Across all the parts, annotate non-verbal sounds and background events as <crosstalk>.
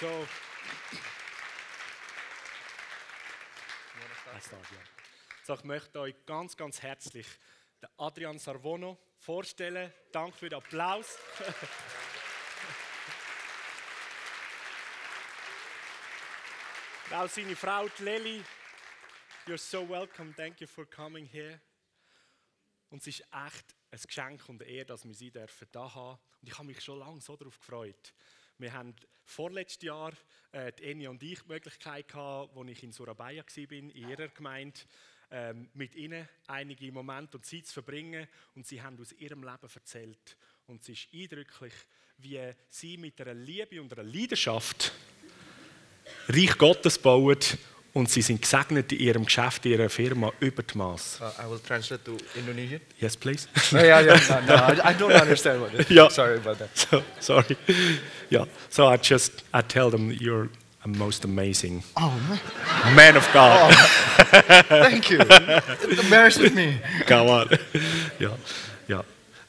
So. So, ich möchte euch ganz, ganz herzlich den Adrian Sarvono vorstellen. Danke für den Applaus. <laughs> Auch seine Frau Leli. You're so welcome. Thank you for coming here. Und es ist echt ein Geschenk und eine Ehre, dass wir sie dürfen da haben. Und ich habe mich schon lange so darauf gefreut. Wir haben vorletztes Jahr äh, die Eni und ich die Möglichkeit gehabt, als ich in Surabaya war, in ihrer Gemeinde, ähm, mit ihnen einige Momente und Zeit zu verbringen. Und sie haben aus ihrem Leben erzählt. Und es ist eindrücklich, wie sie mit einer Liebe und einer Leidenschaft Reich Gottes bauen und sie sind gesegnet in ihrem Geschäft, in ihrer Firma über die Maß. Uh, I will translate to Indonesian. Yes, please. no, <laughs> yeah, yeah, no, no, I, I don't <laughs> understand what it is. Yeah. Sorry about that. so, sorry. Yeah. So I just I tell them you're a most amazing Oh, man. man of God. <laughs> thank you. It embarrassed me. Come on. yeah. Yeah.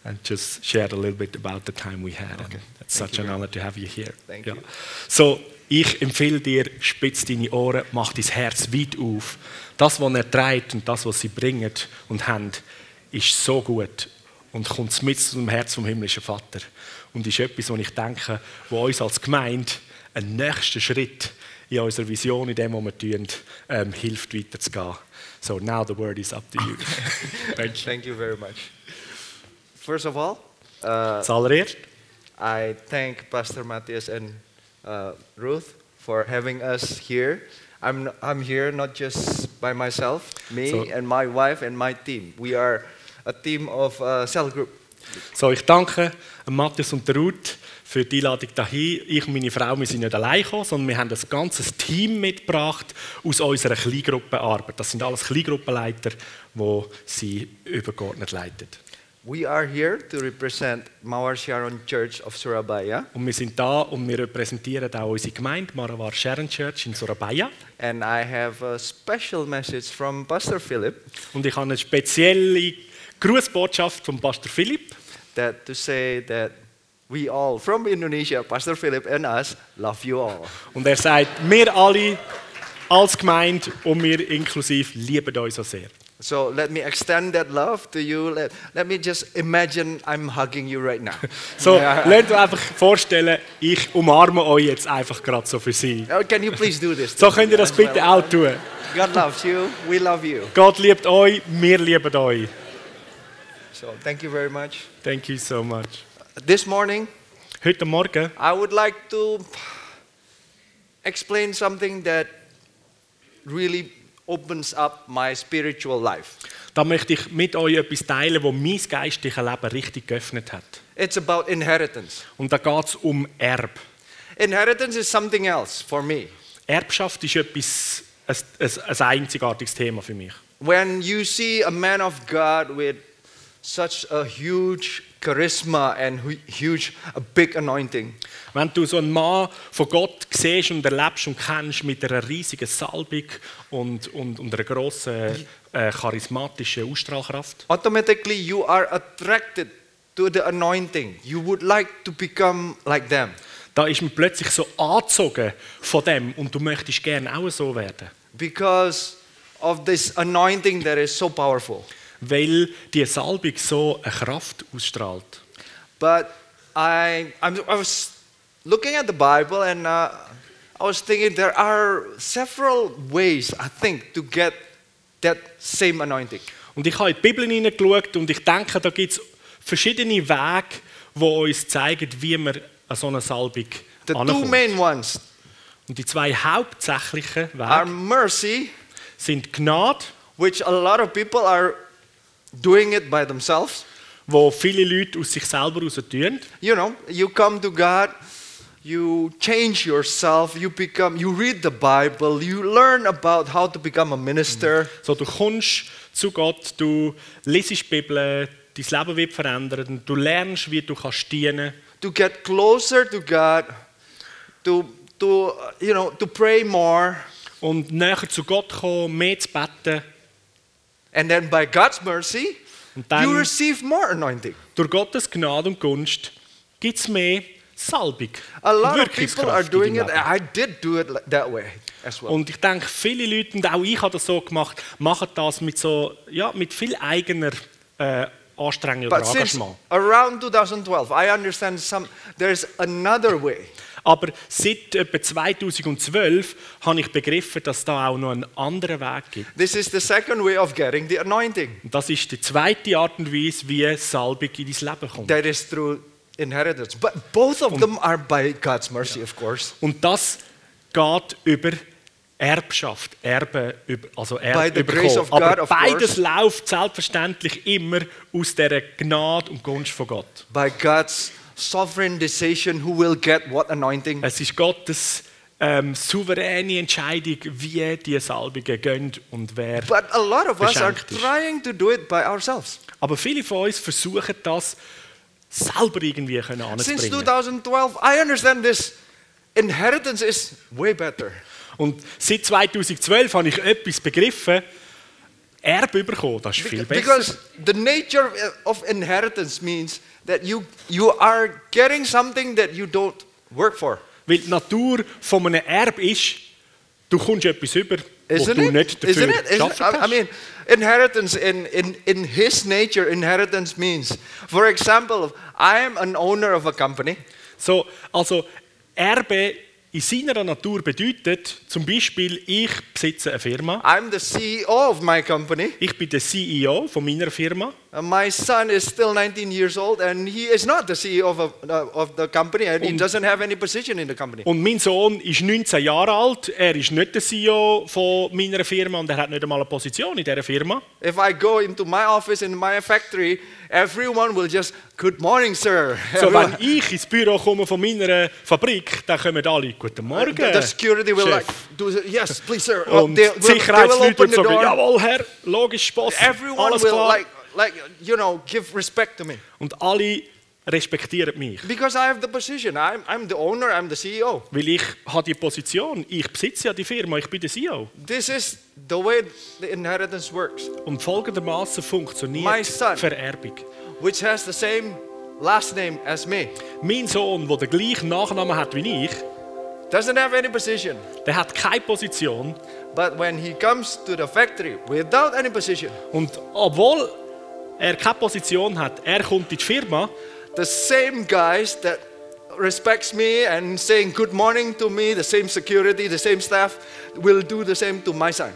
And just shared a little bit about the time we had. And it's Thank such an honor to have you here. Thank yeah. you. So, ich empfehle dir, spitz deine Ohren, mach dein Herz weit auf. Das, was er trägt und das, was sie bringen und haben, ist so gut und kommt mit zum Herz vom himmlischen Vater. Und ist etwas, wo ich denke, wo uns als Gemeinde einen nächsten Schritt in unserer Vision, in dem, was wir tun, ähm, hilft, weiterzugehen. So, now the word is up to you. <laughs> Thank you. Thank you very much. First of all, uh, Zuallererst I thank Pastor Matthias and uh, Ruth for having us here. I'm, I'm here not just by myself, me So- and my wife and my team. We are a team of uh, cell group. So, ich danke Matthias und Ruth für die Einladung dahin. Ich und meine Frau, wir sind nicht allein gekommen, sondern wir haben ein ganzes Team mitgebracht aus unserer Kleingruppenarbeit. Das sind alles Kleingruppenleiter, die sie übergeordnet leiten. We are here to represent Mawar Sharon Church of Surabaya, Und wir sind da und wir repräsentieren auch unsere Gemeinde, Maravar Sharon Church in Surabaya. and I have a special message from Pastor Philip Und ich habe eine spezielle Grußbotschaft von Pastor Philipp, that to say that we all from Indonesia, Pastor Philip and us, love you all. Und er sagt, wir alle als Gemeinde und wir inklusiv lieben euch so sehr. So let me extend that love to you. Let, let me just imagine I'm hugging you right now. <laughs> So, Yeah. lernt euch einfach vorstellen, ich umarme euch jetzt einfach gerade so für sie. Oh, can you please do this? So könnt ihr das bitte auch tun. God loves you. We love you. Gott liebt euch, wir lieben euch. So thank you very much. Thank you so much. This morning, Heute Morgen I would like to explain something that really opens up my spiritual life. da möchte ich mit euch etwas teilen, das mein geistliches Leben richtig geöffnet hat. It's about inheritance. Und da geht es um Erb. Inheritance is something else for me. Erbschaft ist etwas, ein, ein, ein einzigartiges Thema für mich. When you see a man of God with such a huge charisma and hu- huge, a big anointing, Wenn du so einen Mann von Gott siehst und erlebst und kennst mit einer riesigen Salbung und, und, und einer grossen äh, charismatischen Ausstrahlkraft, automatically you are attracted to the anointing. You would like to become like them. da ist man plötzlich so angezogen von dem und du möchtest gerne auch so werden. because of this anointing that is so powerful. Weil die Salbung so eine Kraft ausstrahlt. But I, I'm, I was looking at the Bible and uh, I was thinking there are several ways, I think, to get that same anointing. Und ich habe in die Bibel hineingeschaut und ich denke, da gibt es verschiedene Wege, die uns zeigen, wie man an so eine Salbung The two main ones Und die zwei hauptsächlichen are Wege mercy, sind Gnade, which a lot of people are doing it by themselves. wo viele Leute aus sich selber heraus tun. You know, you come to God, you change yourself, you become, you read the Bible, you learn about how to become a minister. Mhm. So, du kommst zu Gott, du liest die Bibel, dein Leben wird verändert und du lernst, wie du kannst dienen to get closer to God, to, to you know, to pray more, und näher zu Gott kommen, mehr zu beten. and then by God's mercy, you receive more anointing. Durch Gottes Gnade und Gunst gibt es mehr Salbung A lot of people are in doing it. I did do it that way as well. Und ich denke, viele Leute, und auch ich habe das so gemacht, machen das mit, so, ja, mit viel eigener äh, Anstrengung oder But since Engagement. around 2012, I understand some. There's another way. Aber seit etwa 2012 habe ich begriffen, dass da auch noch einen anderen Weg gibt. This is the second way of getting the anointing. Das ist die zweite Art und Weise, wie Salbung in dein Leben kommt. That is through inheritance. But both of them are by God's mercy, of course. Und das geht über Erbschaft, Erbe, also Erbe God, Aber beides course. läuft selbstverständlich immer aus dieser Gnade und Gunst von Gott. By God's sovereign decision who will get what anointing. Es ist Gottes ähm, souveräne Entscheidung, wie die Salbungen gehen und wer. But a lot of us are trying to do it by ourselves. Aber viele von uns versuchen das selber irgendwie können Since anzubringen. 2012, I understand this inheritance is way better. Und seit 2012 habe ich etwas begriffen. Erbe bekommen, das ist viel besser. Because the nature of inheritance means that you, you are getting something that you don't work for. Weil die Natur von einem Erbe ist, du kommst etwas über, Isn't du it? nicht dafür Isn't it? Isn't-. I, I mean, inheritance in, in, in his nature, inheritance means, for example, I am an owner of a company. so, also Erbe in seiner Natur bedeutet zum Beispiel, ich besitze eine Firma, I'm the CEO of my company. ich bin der CEO von meiner Firma my son is still 19 years old and he is not the CEO of, a, uh, of the company and he doesn't have any position in the company. und mein Sohn ist 19 Jahre alt, er ist nicht der CEO von meiner Firma und er hat nicht einmal eine Position in dieser Firma. If I go into my office in my factory, everyone will just, good morning, sir. <laughs> So, wenn ich ins Büro komme von meiner Fabrik, dann kommen alle, guten Morgen, the, security will Chef. like, do, yes, please, sir. Uh, Und they, will, they will open the door. jawohl Herr, logisch, Boss, Everyone alles will klar. like, like, you know, give respect to me. Und alle respektieren mich. Because I have the position. I'm, I'm the owner, I'm the CEO. Weil ich habe die Position, ich besitze ja die Firma, ich bin der CEO. This is the way the inheritance works, Und folgendermaßen funktioniert son. Vererbung. which has the same last name as me. Mein Sohn, der den gleichen Nachnamen hat wie ich, Doesn't have any position. der hat keine Position. But when he comes to the factory without any position, Und obwohl er keine Position hat, er kommt in die Firma, the same guys that respects me and saying good morning to me, the same security, the same staff, will do the same to my son.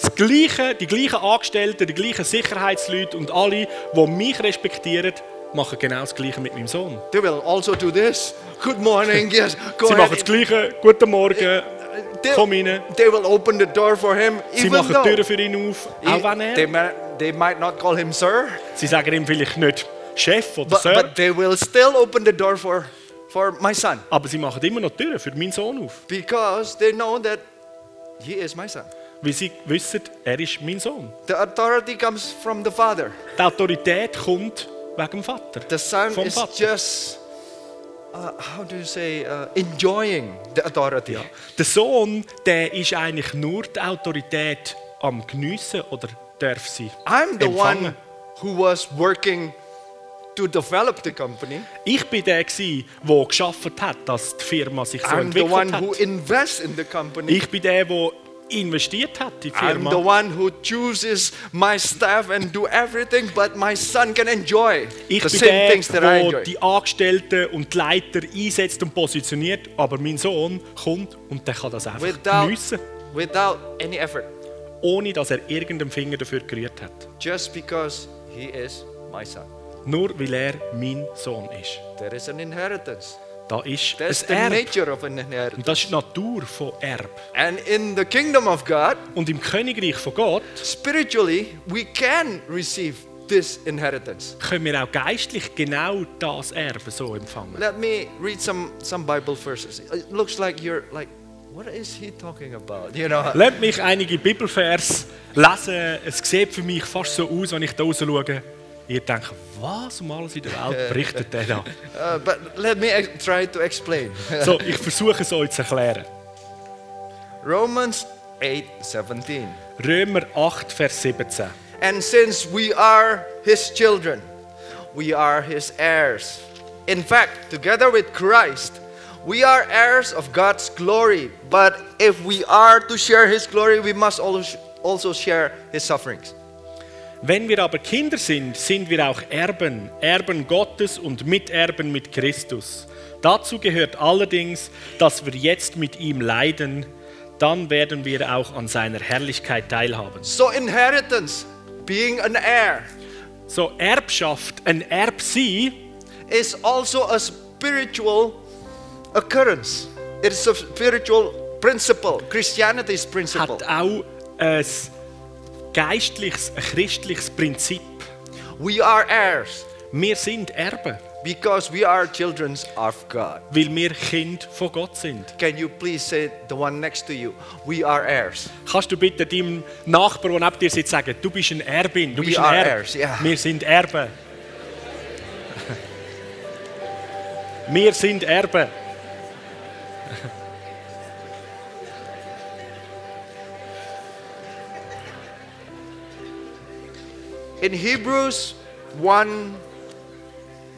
das gleiche, die gleichen Angestellten, die gleichen Sicherheitsleute und alle, die mich respektieren, machen genau das Gleiche mit meinem Sohn. They will also do this. Good morning, <laughs> yes, go Sie machen das. Gleiche. Guten Morgen, They, komm rein. they will open the door for him, Sie machen die Türen für ihn auf, auch wenn er. They might not call him sir, Sie sagen ihm vielleicht nicht Chef oder but, Sir, but they will still open the door for, for my son aber sie machen immer noch Türen für meinen Sohn auf. because they know that he is my son. Weil sie wissen, er ist mein Sohn. The authority comes from the father. Die Autorität kommt wegen dem Vater. The son Vom is Vater. just, uh, how do you say, uh, enjoying the authority. Der Sohn, der ist eigentlich nur die Autorität am Geniessen oder darf sie I'm the empfangen. one who was working to develop the company. Ich bin der, gsi, der geschafft hat, dass die Firma sich so I'm the entwickelt one hat. who invests in the company. Ich bin der, der investiert hat die I'm Firma. the one who chooses my staff and do everything, but my son can enjoy Ich the bin same der, things that I der enjoy. die Angestellten und die Leiter einsetzt und positioniert, aber mein Sohn kommt und der kann das einfach Without, geniessen, without any effort, ohne dass er irgendeinen Finger dafür gerührt hat. just because he is my son. Nur weil er mein Sohn ist. There is an inheritance. Da ist That's ein Erb. nature of an inheritance. Und das ist die Natur von Erb. And in the kingdom of God, Und im Königreich von Gott spiritually, we can receive this inheritance. können wir auch geistlich genau das Erbe so empfangen. Let me read some, some Bible verses. It looks like you're like, what is he talking about? You know, Lasst mich einige Bibelvers lesen. Es sieht für mich fast so aus, wenn ich da raus schaue. Ihr denkt, was um alles in der Welt <laughs> berichtet der da? uh, but let me try to explain. <laughs> So, ich versuche es euch zu erklären. Romans 8 17. Römer 8, Vers 17. And since we are his children, we are his heirs. In fact, together with Christ, we are heirs of God's glory. But if we are to share his glory, we must also also share his sufferings. Wenn wir aber Kinder sind, sind wir auch Erben, Erben Gottes und Miterben mit Christus. Dazu gehört allerdings, dass wir jetzt mit ihm leiden, dann werden wir auch an seiner Herrlichkeit teilhaben. So, inheritance, being an heir, So Erbschaft, ein Erb sein, is also a spiritual occurrence. It is a spiritual principle. Christianity is principle. hat auch ein geistliches, ein christliches Prinzip. We are heirs Wir sind Erben, because we are children of God. weil wir Kind von Gott sind. Can you please say the one next to you? We are heirs. Kannst du bitte deinem Nachbarn, der neben dir sitzt, sagen, du bist ein Erbin, du We bist ein are Erb. heirs, yeah. Wir sind Erben. Wir sind Erben. In Hebrews 1,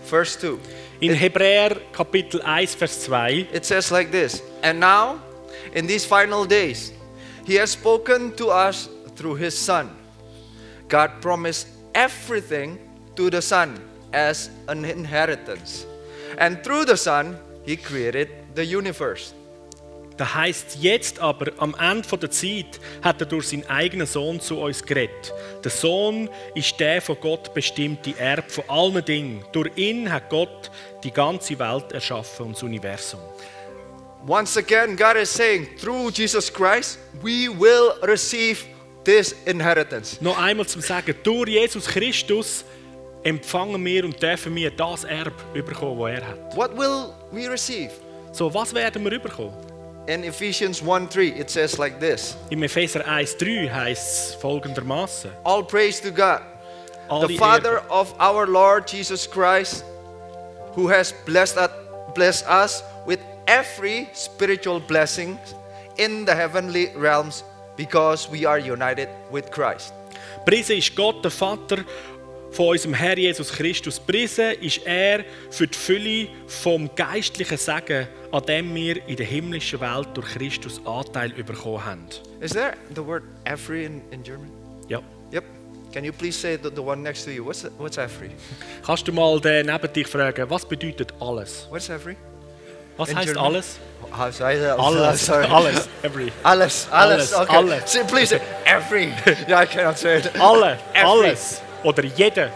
verse 2, In Hebräer Kapitel 1, Vers 2 it says like this And now, in these final days, He has spoken to us through His Son. God promised everything to the Son as an inheritance. And through the Son, He created the universe. Da heißt jetzt aber, am Ende der Zeit hat er durch seinen eigenen Sohn zu uns geredet. Der Sohn ist der von Gott bestimmte Erb von allen Dingen. Durch ihn hat Gott die ganze Welt erschaffen und das Universum. Once again, God is saying, through Jesus Christ, we will receive this inheritance. Noch einmal zum Sagen, durch Jesus Christus empfangen wir und dürfen wir das Erb überkommen, das er hat. What will we receive? So, was werden wir überkommen? In Ephesians 1 3, it says like this. Im Epheser 1,3 heißt folgendermaßen: All praise to God, Alle the Father of our Lord Jesus Christ, who has blessed us, blessed us with every spiritual blessing in the heavenly realms because we are united with Christ. Priesen ist Gott, der Vater von unserem Herr Jesus Christus. Priesen ist er für die Fülle vom geistlichen Segen, an dem wir in der himmlischen Welt durch Christus Anteil bekommen haben. Is there the word every in, in German? Ja. Yep. Can you please say the, the one next to you? What's, what's every? Kannst du mal den neben dich fragen, was bedeutet alles? What's every? Was In heißt German? alles? Alles. <laughs> Sorry. Alles. Every. Alles, Alles, alles, okay. alles. Say, please every. <laughs> yeah, I cannot say it. Alle. Every. Alles. Oder jeder.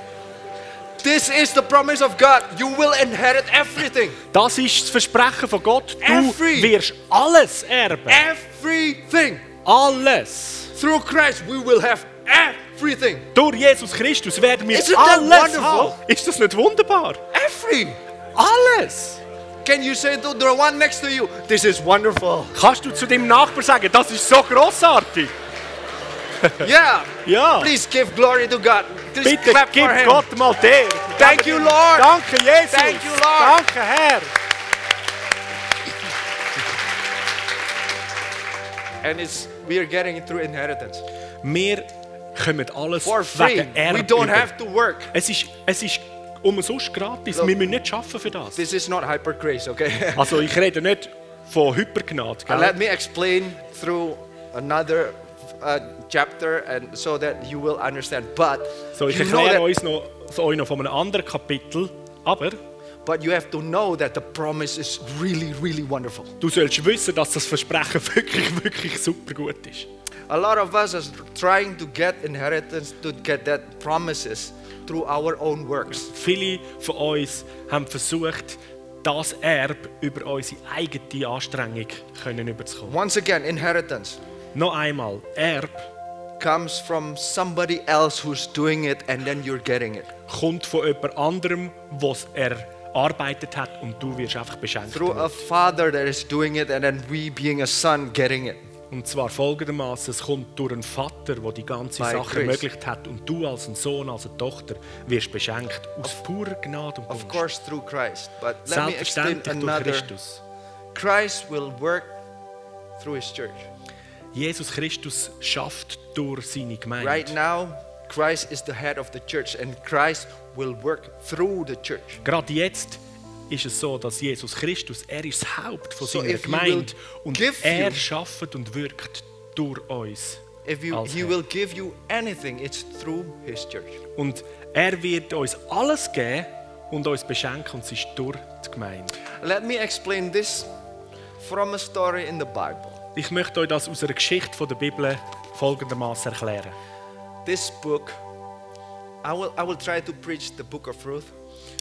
This is the promise of God. You will inherit everything. Das ist das Versprechen von Gott. Du Every. wirst alles erben. Everything. Alles. Through Christ, we will have everything. Durch Jesus Christus werden wir Isn't alles haben. Ist das nicht wunderbar? Every. Alles. Can you say to the one next to you, this is wonderful? Kannst du zu deinem Nachbarn sagen, das ist so großartig? Yeah. <laughs> Ja. Please give glory to God. Bitte clap gib for him. Gott mal der. Thank you, Lord. Danke, Jesus. Thank you, Lord. Danke, Herr. And it's we are getting it through inheritance. Wir kommen alles For free. wegen Erbe We don't have to work. Es ist, es ist umsonst gratis. Look. Wir müssen nicht arbeiten für das. This is not hyper grace, okay? Also ich rede nicht von Hypergnade. Uh, let Gell? me explain through another uh, chapter and so that you will understand. But So, ich erkläre uns noch, so euch noch von einem anderen Kapitel. Aber but you have to know that the promise is really, really wonderful. du sollst wissen, dass das Versprechen <laughs> wirklich, wirklich super gut ist. A lot of us are trying to get inheritance, to get that promises through our own works. Viele von uns haben versucht, das Erbe über unsere eigene Anstrengung können überzukommen. Once again, inheritance Noch einmal, Erb comes from somebody else who's doing it and then you're getting it. kommt von jemand anderem, was er erarbeitet hat und du wirst einfach beschenkt. Through a father that is doing it and then we being a son getting it. Und zwar folgendermaßen: Es kommt durch einen Vater, der die ganze By Sache ermöglicht hat, und du als ein Sohn, als eine Tochter wirst beschenkt aus purer Gnade und Of Gunst. course, through Christ. But let me explain another. Christus. Christ will work through his church. Jesus Christus schafft durch seine Gemeinde. Right now, Christ is the head of the church and Christ will work through the church. Gerade jetzt ist es so, dass Jesus Christus, er ist das Haupt von So seiner Gemeinde und er schafft und wirkt durch uns. If you, he will give you anything, it's through his church. Und er wird uns alles geben und uns beschenken und es ist durch die Gemeinde. Let me explain this from a story in the Bible. Ich möchte euch das aus einer Geschichte von der Bibel folgendermaßen erklären. This book, I will, I will try to preach the book of Ruth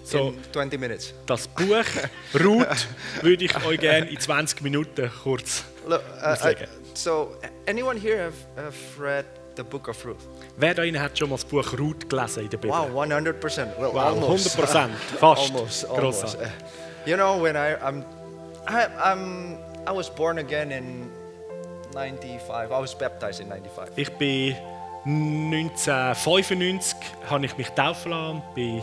So- in 20 minutes. Das Buch <laughs> Ruth würde ich euch gerne in 20 Minuten kurz. Look, uh, it. so, anyone here have, have read the book of Ruth? Wer da Ihnen hat schon mal das Buch Ruth gelesen in der Bibel? Wow, 100%. Well, Wow, almost. 100%. Fast. <laughs> almost, almost. You know, when I, I'm, I, I'm, I was born again in 95. I was baptized in 95. Ich bin 1995 habe ich mich taufen lassen bin,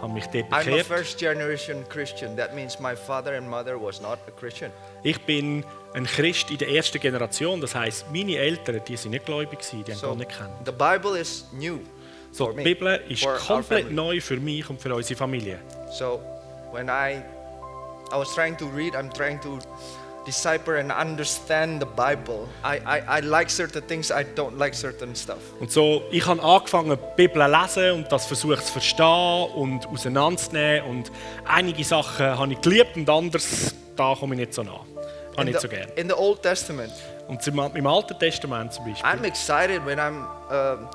habe mich dort I'm a bekehrt. first generation Christian. That means my father and mother was not a Christian. Ich bin ein Christ in der ersten Generation, das heißt, meine Eltern, die sind nicht gläubig gewesen, die haben So Gott nicht kennen. the Bible is new So, die Bibel ist komplett neu für mich und für unsere Familie. So when I I was trying to read, I'm trying to decipher and understand the Bible. I, I, I like certain things, I don't like certain stuff. Und so, ich habe angefangen, die Bibel zu lesen und das versucht zu verstehen und auseinanderzunehmen. Und einige Sachen habe ich geliebt und anderes, da komme ich nicht so nah. Habe ich In nicht so the, gerne. in the Old Testament, Und im, im Alten Testament zum Beispiel, I'm excited when I'm um,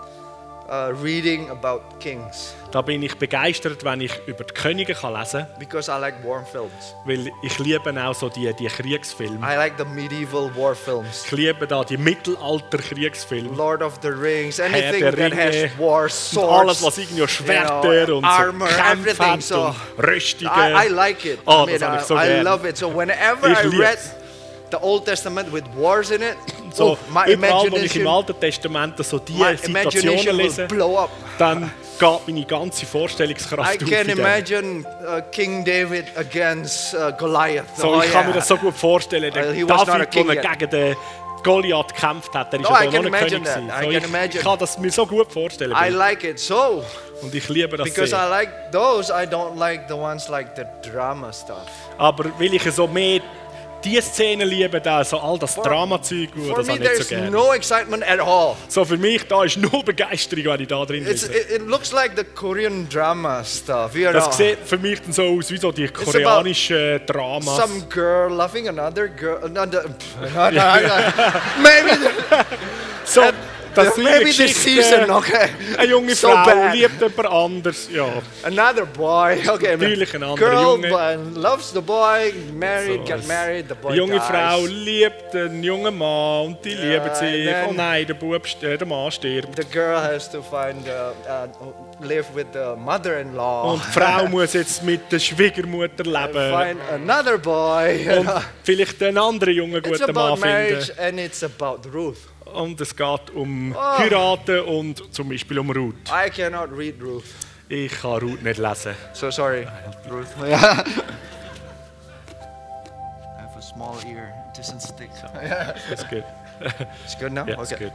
uh, reading about kings da bin ich begeistert, wenn ich über die Könige kann lesen kann, because I like war films. weil ich liebe auch so die, die Kriegsfilme. I like the medieval war films. Ich liebe da die Mittelalter-Kriegsfilme. Lord of the Rings, anything der that has Ringe war, swords, alles, was irgendwie Schwerter know, und so armor, Kämpfe everything. So und Rüstungen. I, I like it. Oh, I mean, das ich I, so I gern. love it. So whenever Ich I read. The Old Testament with wars in it, So, oh, überall, wo ich im Alten Testament so die my Situationen lese, blow up. dann geht meine ganze I Vorstellungskraft auf. can imagine uh, King David against uh, Goliath. So, Oh, ich kann yeah. mir das so gut vorstellen. Der a David, der gegen den Goliath gekämpft hat, der No, ja I da can noch nicht imagine König. I So, ich, ich kann das mir so gut vorstellen. I like it so Und ich liebe das because I sehr. like those. I don't like the ones like the drama stuff. Aber weil ich so mehr die Szenen liebe, da, so all das Dramazeug, das me, nicht so gerne. no excitement at all. So für mich da ist null Begeisterung, wenn ich da drin lese. it, looks like the Korean drama stuff. You know, Das sieht für mich dann so aus wie so die koreanischen Dramas. some girl loving another girl. Another, no, no, no. maybe So, das sind maybe this season. Okay, Eine junge So Frau bad. liebt jemand anders. Ja, another boy. <laughs> Okay, Natürlich ein anderer girl Junge. loves the boy. Married, So, get married. The boy Eine junge dies. Frau liebt einen jungen Mann und die lieben and sich. Oh nein, der, Bub, der Mann stirbt. The girl has to find uh, uh, live with the mother-in-law. Und die Frau muss jetzt mit der Schwiegermutter leben. find another boy. Und <laughs> vielleicht einen anderen jungen It's guten Mann about marriage finden. and it's about Ruth. Und es geht um Oh. Heiraten und zum Beispiel um Ruth. I cannot read Ruth. Ich kann Ruth nicht lesen. So sorry, Ruth. <laughs> Yeah. I have a small ear. It doesn't stick. That's <laughs> good. <laughs> It's good now. Ja, that's okay. good.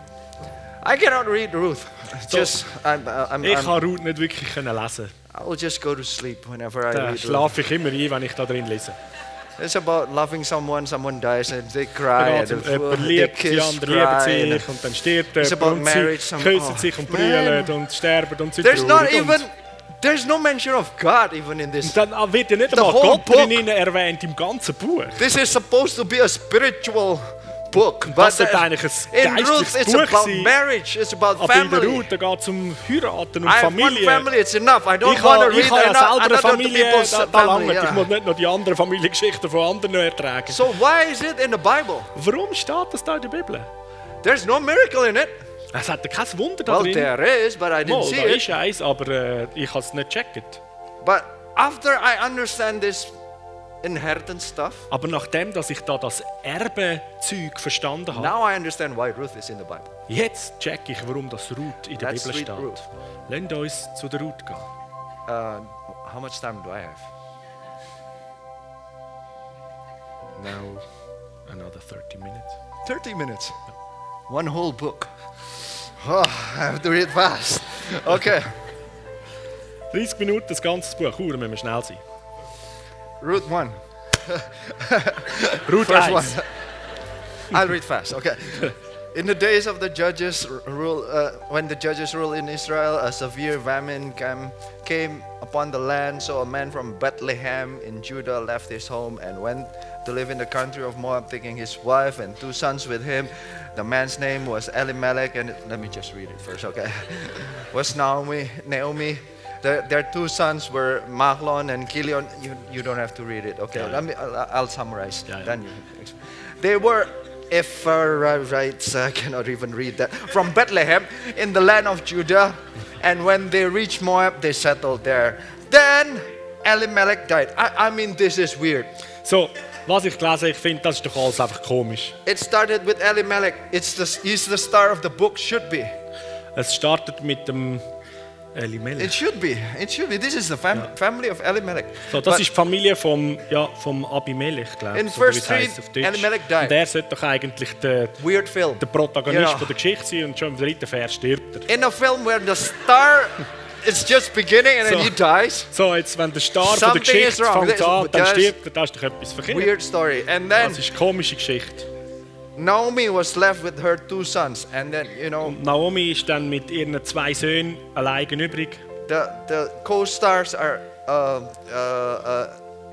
I cannot read Ruth. Just I'm, uh, I'm, Ich kann Ruth nicht wirklich können lesen. I will just go to sleep whenever I Da read Ruth. schlafe ich immer ein, wenn ich da drin lese. It's about loving someone. Someone dies and they cry. geht's um, and jemand the liebt, die andere cry. sich und dann stirbt It's jemand about und marriage, sie küssen oh, sich und brüllen und sterben und sind There's not even. Und There's no mention of God even in this. dann wird ja nicht einmal Gott drin erwähnt im ganzen Buch. This is supposed to be a spiritual book, but Das sollte eigentlich in ein Ruth geistliches it's Buch about sein. marriage. It's about Aber in der family. Ruth, da geht es um Heiraten und I have one Familie. family. It's enough. I don't Ich want to read ich habe ja selber Familie, da, da family. langt. Ich yeah. muss nicht noch die anderen Familiengeschichten von anderen ertragen. So why is it in the Bible? Warum steht das da in der Bibel? There's no miracle in it. Es hat kein Wunder da Well, drin. there is, but I didn't Mal, see da it. ist eins, aber äh, ich habe es nicht gecheckt. But after I understand this Aber nachdem, dass ich da das Erbezeug verstanden habe, now I understand why Ruth is in the Bible. jetzt check ich, warum das Ruth in der Let's Bibel steht. Ruth. Lasst uns zu der Ruth gehen. Uh, how much time do I have? Now, another 30 minutes. 30 minutes. One whole book. Oh, I have to read fast. Okay. <laughs> 30 Minuten, das ganze Buch. Hure, müssen wir schnell sein. Ruth 1. <laughs> Ruth First 1. one. <laughs> I'll read fast. Okay. In the days of the judges rule, uh, when the judges rule in Israel, a severe famine came, came upon the land. So a man from Bethlehem in Judah left his home and went to live in the country of Moab, taking his wife and two sons with him. The man's name was Elimelech, and let me just read it first, okay? <laughs> was Naomi, Naomi. Their, their two sons were Mahlon and Kilion. You, you don't have to read it, okay? Yeah, yeah. Let me, I'll, I'll summarize. Yeah. Then you. They were Ephraimites, <laughs> I cannot even read that, from Bethlehem in the land of Judah. And when they reached Moab, they settled there. Then Elimelech died. I, I mean, this is weird. So, was ich gelesen ich finde, das ist doch alles einfach komisch. It started with Elimelech. It's the, he's the star of the book, should be. Es startet mit dem It Elimelech. should be. It should be. This is the fam- family of Elimelech. So, das But ist die Familie vom, ja, vom Abimelech, glaube In ich. so wie es verse three, heisst auf Deutsch. Elimelech died. Und er sollte doch eigentlich der, weird film. der Protagonist Ja. von der Geschichte sein und schon im dritten Vers stirbt er. In a film where the star is just beginning and then So. he dies. So, jetzt, wenn der Star von der Geschichte fängt an, dann stirbt er, das ist doch etwas verkehrt. Weird story. And then Das ist eine komische Geschichte. Naomi was left with her two sons, and then you know Naomi ist dann mit ihren zwei Söhnen allein übrig. the the co-stars are uh, uh, uh,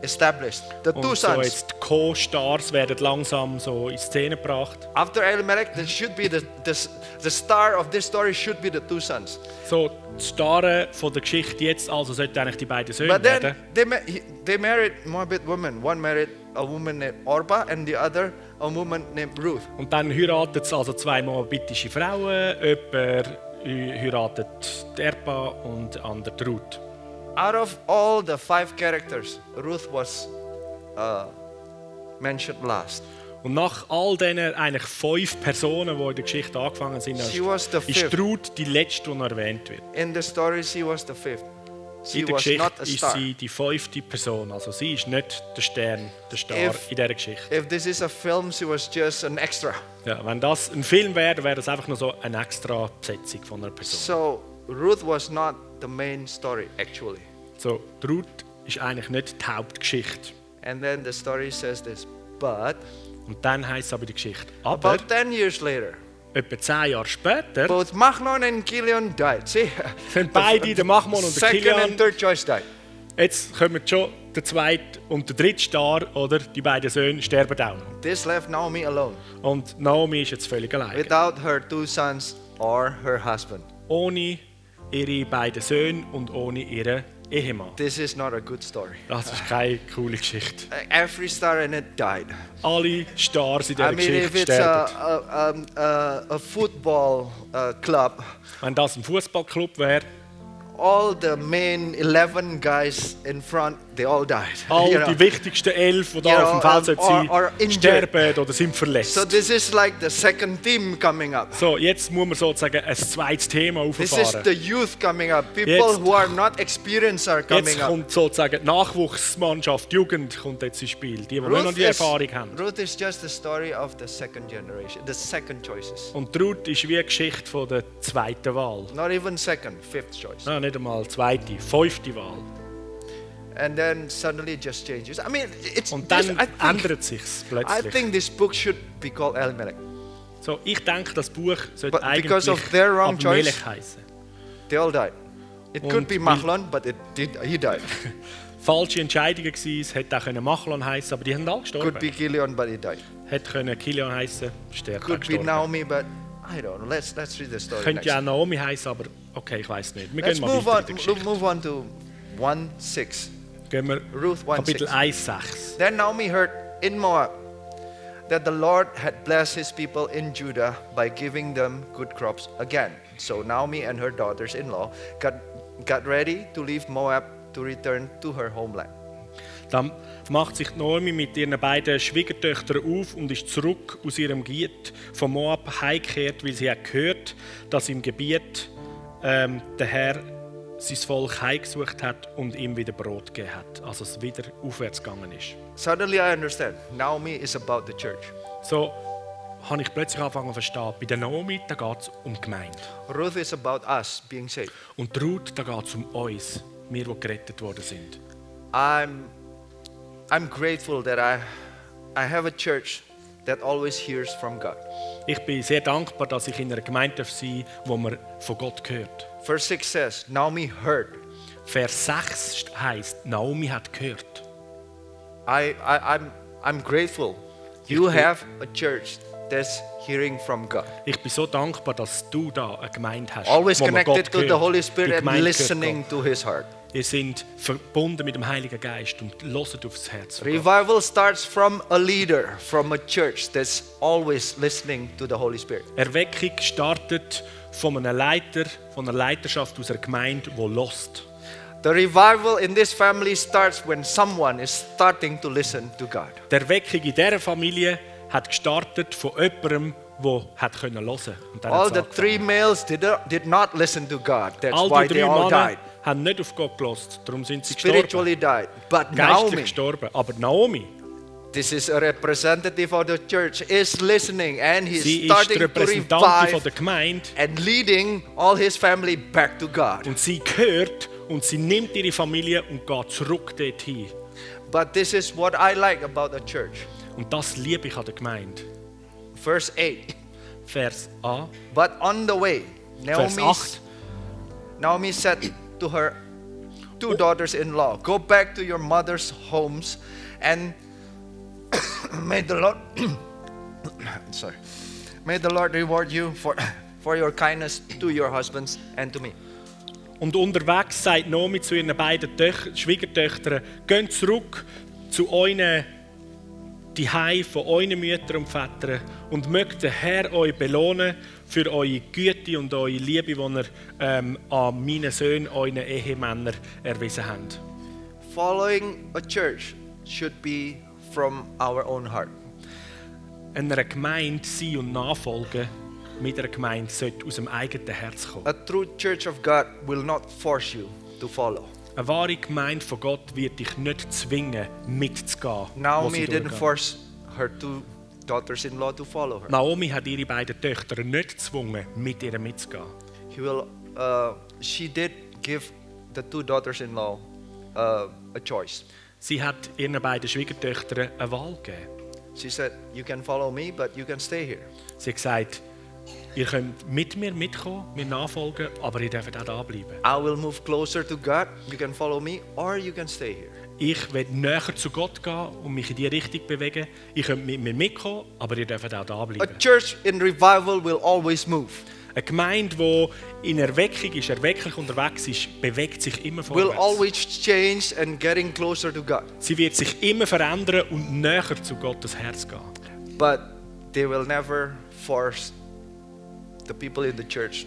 established. The two Und so sons. jetzt Co-Stars werden langsam so in Szene gebracht. After Elimelech, there should be the, the the star of this story should be the two sons. So, die Starre von der Geschichte jetzt also sollten eigentlich die beiden Söhne But then werden. they ma- he- they married Moabite women. One married a woman named Orpah, and the other a woman named Ruth. Und dann heiratet es also zwei moabitische Frauen. Jemand hei- heiratet Erpa und der andere Ruth. Out of all the five characters, Ruth was uh, mentioned last. Und nach all diesen eigentlich fünf Personen, die in der Geschichte angefangen sind, ist, was the ist fifth. die Ruth die letzte, die noch erwähnt wird. In the story, she was the fifth. She In der Geschichte ist sie die fünfte Person. Also sie ist nicht der Stern, der Star If- in dieser Geschichte. If this is a film, she was just an extra. Ja, wenn das ein Film wäre, wäre das einfach nur so eine extra Besetzung von einer Person. So Ruth was not the main story actually. So, Ruth ist eigentlich nicht die Hauptgeschichte. And then the story says this, but Und dann heisst es aber die Geschichte. Aber about 10 years later, etwa zehn Jahre später both Machlon and Kilion died. See, sind beide, der Machmon und der second Kilian, and third choice died. jetzt kommen schon der zweite und der dritte Star, oder? Die beiden Söhne sterben auch noch. This left Naomi alone, Und Naomi ist jetzt völlig allein. without her two sons or her husband. Ohne ihre beiden Söhne und ohne ihren Ehemann. This is not a good story. Das ist keine coole Geschichte. Every star in it died. Alle Stars in dieser I mean, if Geschichte it's a, sterben. a, um, a, a football uh, club, Wenn das ein Fußballclub wäre, all the main 11 guys in front, they all died. <laughs> all you know. die wichtigsten elf, die da auf dem Feld um, or- or injured. sterben oder sind verletzt. So this is like the second team coming up. So, jetzt muss man sozusagen ein zweites Thema This is the youth coming up. People Jetzt- who are not experienced are coming Jetzt up. kommt sozusagen die Nachwuchsmannschaft, die Jugend kommt jetzt ins Spiel. Die, die nicht noch die is, Erfahrung haben. Ruth is just the story of the second generation, the second choices. Und Ruth ist wie eine Geschichte von der zweiten Wahl. Not even second, fifth choice. Nein, nicht einmal zweite, fünfte Wahl. And then suddenly it just changes. I mean, it's Und this- dann I think, ändert sich's I plötzlich. think this book should be called Elimelech. So, ich denke, das Buch sollte But eigentlich their wrong Abimelech choice- heißen. They all died. It could Und be weil- Mahlon, but it did, he died. <laughs> Falsche Entscheidungen gewesen, es hätte auch Machlon heißen, aber die haben alle gestorben. could be Kilion, but he died. Hätte können Kilian heißen, auch Could be gestorben. Naomi, but I don't know. Let's let's read the story. Könnte ja Naomi heißen, aber okay, ich weiß nicht. Wir Let's gehen mal move weiter on. Move on to one six. Gehen wir Ruth 1 Kapitel 6. 1, 6. Then Naomi heard in Moab that the Lord had blessed his people in Judah by giving them good crops again. So Naomi and her daughters in law got, got ready to leave Moab to return to her homeland. Dann macht sich Naomi mit ihren beiden Schwiegertöchtern auf und ist zurück aus ihrem Gebiet von Moab heimgekehrt, weil sie hat gehört, dass im Gebiet ähm, der Herr sein Volk heimgesucht hat und ihm wieder Brot gegeben hat. Also es wieder aufwärts gegangen ist. Suddenly I understand. Naomi is about the church. So habe ich plötzlich angefangen zu verstehen, bei der Naomi da geht es um die Gemeinde. Ruth is about us being saved. Und Ruth, da geht es um uns, wir, die gerettet worden sind. I'm I'm grateful that I, I have a church that always hears from God. Ich bin sehr dankbar, dass ich in einer Gemeinde sein darf, wo man von Gott hört. Verse 6 says, Naomi heard. Vers 6 heißt, Naomi hat gehört. I, I, I'm, I'm grateful. You have a church that's hearing from God. Ich bin so dankbar, dass du da eine Gemeinde hast, Always connected to the. Holy Spirit and listening to His heart. Ihr sind verbunden mit dem Heiligen Geist und hört aufs Herz. von Gott. Revival starts from a leader, from a church that's always listening to the Holy Spirit. Erweckung startet von einem Leiter, von einer Leiterschaft aus einer Gemeinde, die lost. The revival in this family starts when someone is starting to listen to God. Die Erweckung in dieser Familie hat gestartet von jemandem, der hat können hören und All the three males did did not listen to God. That's All why die they all Männer died. haben nicht auf Gott gelost, darum sind sie gestorben. Spiritually died. But Geistlich Naomi, gestorben. Aber Naomi, this is a representative of the church, is listening and he's sie ist starting to Repräsentantin von revive der Gemeinde and leading all his family back to God. und sie gehört und sie nimmt ihre Familie und geht zurück dorthin. But this is what I like about the church. Und das liebe ich an der Gemeinde. Verse 8. Vers A, But on the way, Vers Naomi, 8. Naomi said to her two daughters in law, Go back to your mother's homes and may the Lord <coughs> sorry. May the Lord reward you for, for your kindness to your husbands and to me. Und unterwegs sagt Naomi zu ihren beiden Töch Schwiegertöchtern, geht zurück zu euren die von euren Müttern und Vätern und mögt der Herr euch belohnen für eure Güte und eure Liebe, die ihr ähm, an meine Söhne, euren Ehemännern erwiesen habt. Following a church should be from our own heart. Einer Gemeinde sein und nachfolgen mit einer Gemeinde sollte aus dem eigenen Herz kommen. A true church of God will not force you to follow. Eine wahre Gemeinde von Gott wird dich nicht zwingen, mitzugehen. Naomi didn't force her two daughters in law to follow her. Naomi hat ihre beiden Töchter nicht gezwungen, mit ihr mitzugehen. He will, uh, she did give the two daughters in law uh, a choice. Sie hat ihren beiden Schwiegertöchtern eine Wahl gegeben. She said, You can follow me, but you can stay here. Sie hat gesagt, ihr könnt mit mir mitkommen, mir nachfolgen, aber ihr dürft auch da bleiben. I will move closer to God. You can follow me, or you can stay here. Ich will näher zu Gott gehen und mich in die Richtung bewegen. Ihr könnt mit mir mitkommen, aber ihr dürft auch da A bleiben. church in revival will always move, Eine Gemeinde, die in Erweckung ist, erwecklich unterwegs ist, bewegt sich immer will vorwärts. always change and getting closer to God. Sie wird sich immer verändern und näher zu Gottes Herz gehen. But they will never force the people in the church.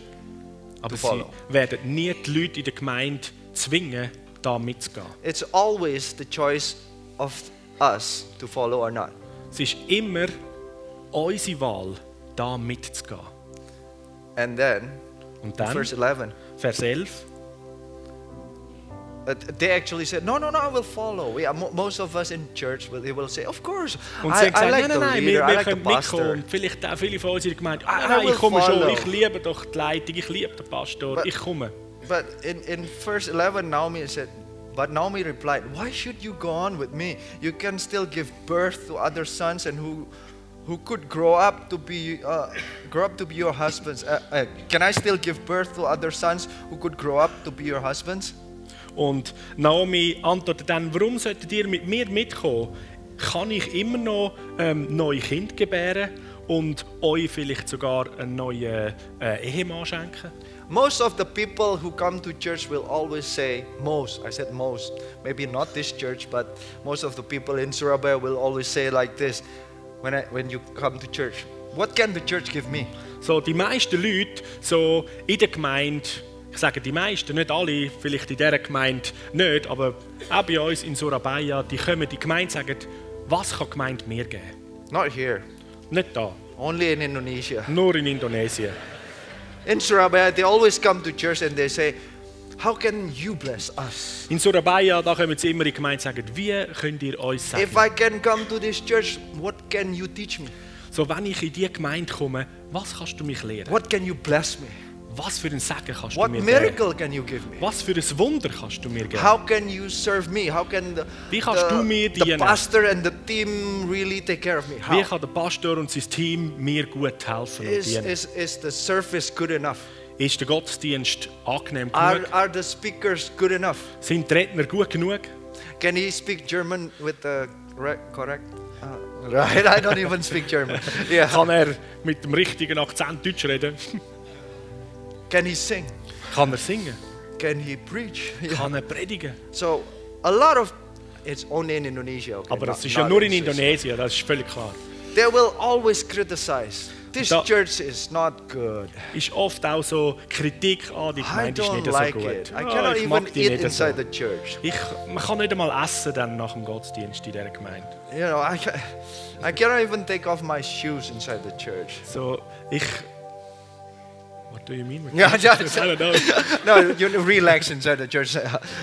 Aber To sie follow. werden nie die Leute in der Gemeinde zwingen, da mitzugehen. It's always the choice of us to follow or not. Es ist immer unsere Wahl, da mitzugehen. And then, Und dann, verse 11, Vers 11, uh, they actually said, No, no, no, I will follow. Yeah, mo- most of us in church, will, they will say, Of course, und I, haben I like nein, nein, nein, leader, wir, I wir like the können mitkommen. pastor. Und vielleicht auch viele von uns in der Gemeinde, I- ah, I nein, ich komme schon, follow. ich liebe doch die Leitung, ich liebe den Pastor, But- ich komme. But in, in verse 11, Naomi said, But Naomi replied, Why should you go on with me? You can still give birth to other sons and who who could grow up to be uh, grow up to be your husbands. Uh, uh, can I still give birth to other sons who could grow up to be your husbands? Und Naomi antwortet dann, warum solltet ihr mit mir mitkommen? Kann ich immer noch ähm, neue Kinder gebären und euch vielleicht sogar einen neuen äh, Ehemann schenken? Most of the people who come to church will always say, most, I said most, maybe not this church, but most of the people in Surabaya will always say like this when, I, when you come to church. What can the church give me? So, die meisten Leute so in der Gemeinde, ich sage die meisten, nicht alle, vielleicht in dieser Gemeinde nicht, aber auch bei uns in Surabaya, die kommen in die Gemeinde und sagen, was kann die Gemeinde mir geben? Not here, Nicht da, only in Indonesia. nur in Indonesien. In Surabaya, they always come to church and they say, How can you bless us? In Surabaya, da kommen sie immer in die Gemeinde und sagen, wie könnt ihr uns If segnen? I can come to this church, what can you teach me? So, wenn ich in diese Gemeinde komme, was kannst du mich lehren? What can you bless me? Was für ein Segen kannst du What mir geben? miracle can you give me? Was für ein Wunder kannst du mir geben? How can you serve me? How can the, Wie kannst du mir the, the pastor and the team really take care of me? Wie How? kann der Pastor und sein Team mir gut helfen und Is, dienen? is, is the service good enough? Ist der Gottesdienst angenehm Are, genug? are the speakers good enough? Sind die Redner gut genug? Can he speak German with the re- correct? Uh, right, <laughs> I don't even speak German. <laughs> Yeah. Kann er mit dem richtigen Akzent Deutsch reden? <laughs> Can he sing? Kann er singen? Can he preach? Yeah. Kann er predigen? So a lot of it's only in Indonesia. Okay, Aber not- es ist ja nur in. Indonesien, das ist völlig klar. They will always criticize. This Da- church is not good. Ist oft auch so Kritik an die I Gemeinde ist don't nicht like so gut. it. I Ah, cannot ich even mag die eat nicht so. inside the church. Ich, man kann nicht einmal essen dann nach dem Gottesdienst in dieser Gemeinde. You know, I, I cannot even take off my shoes inside the church. So, ich... What do you mean? Yeah, yeah, <laughs> I don't know. no, you relax inside the church.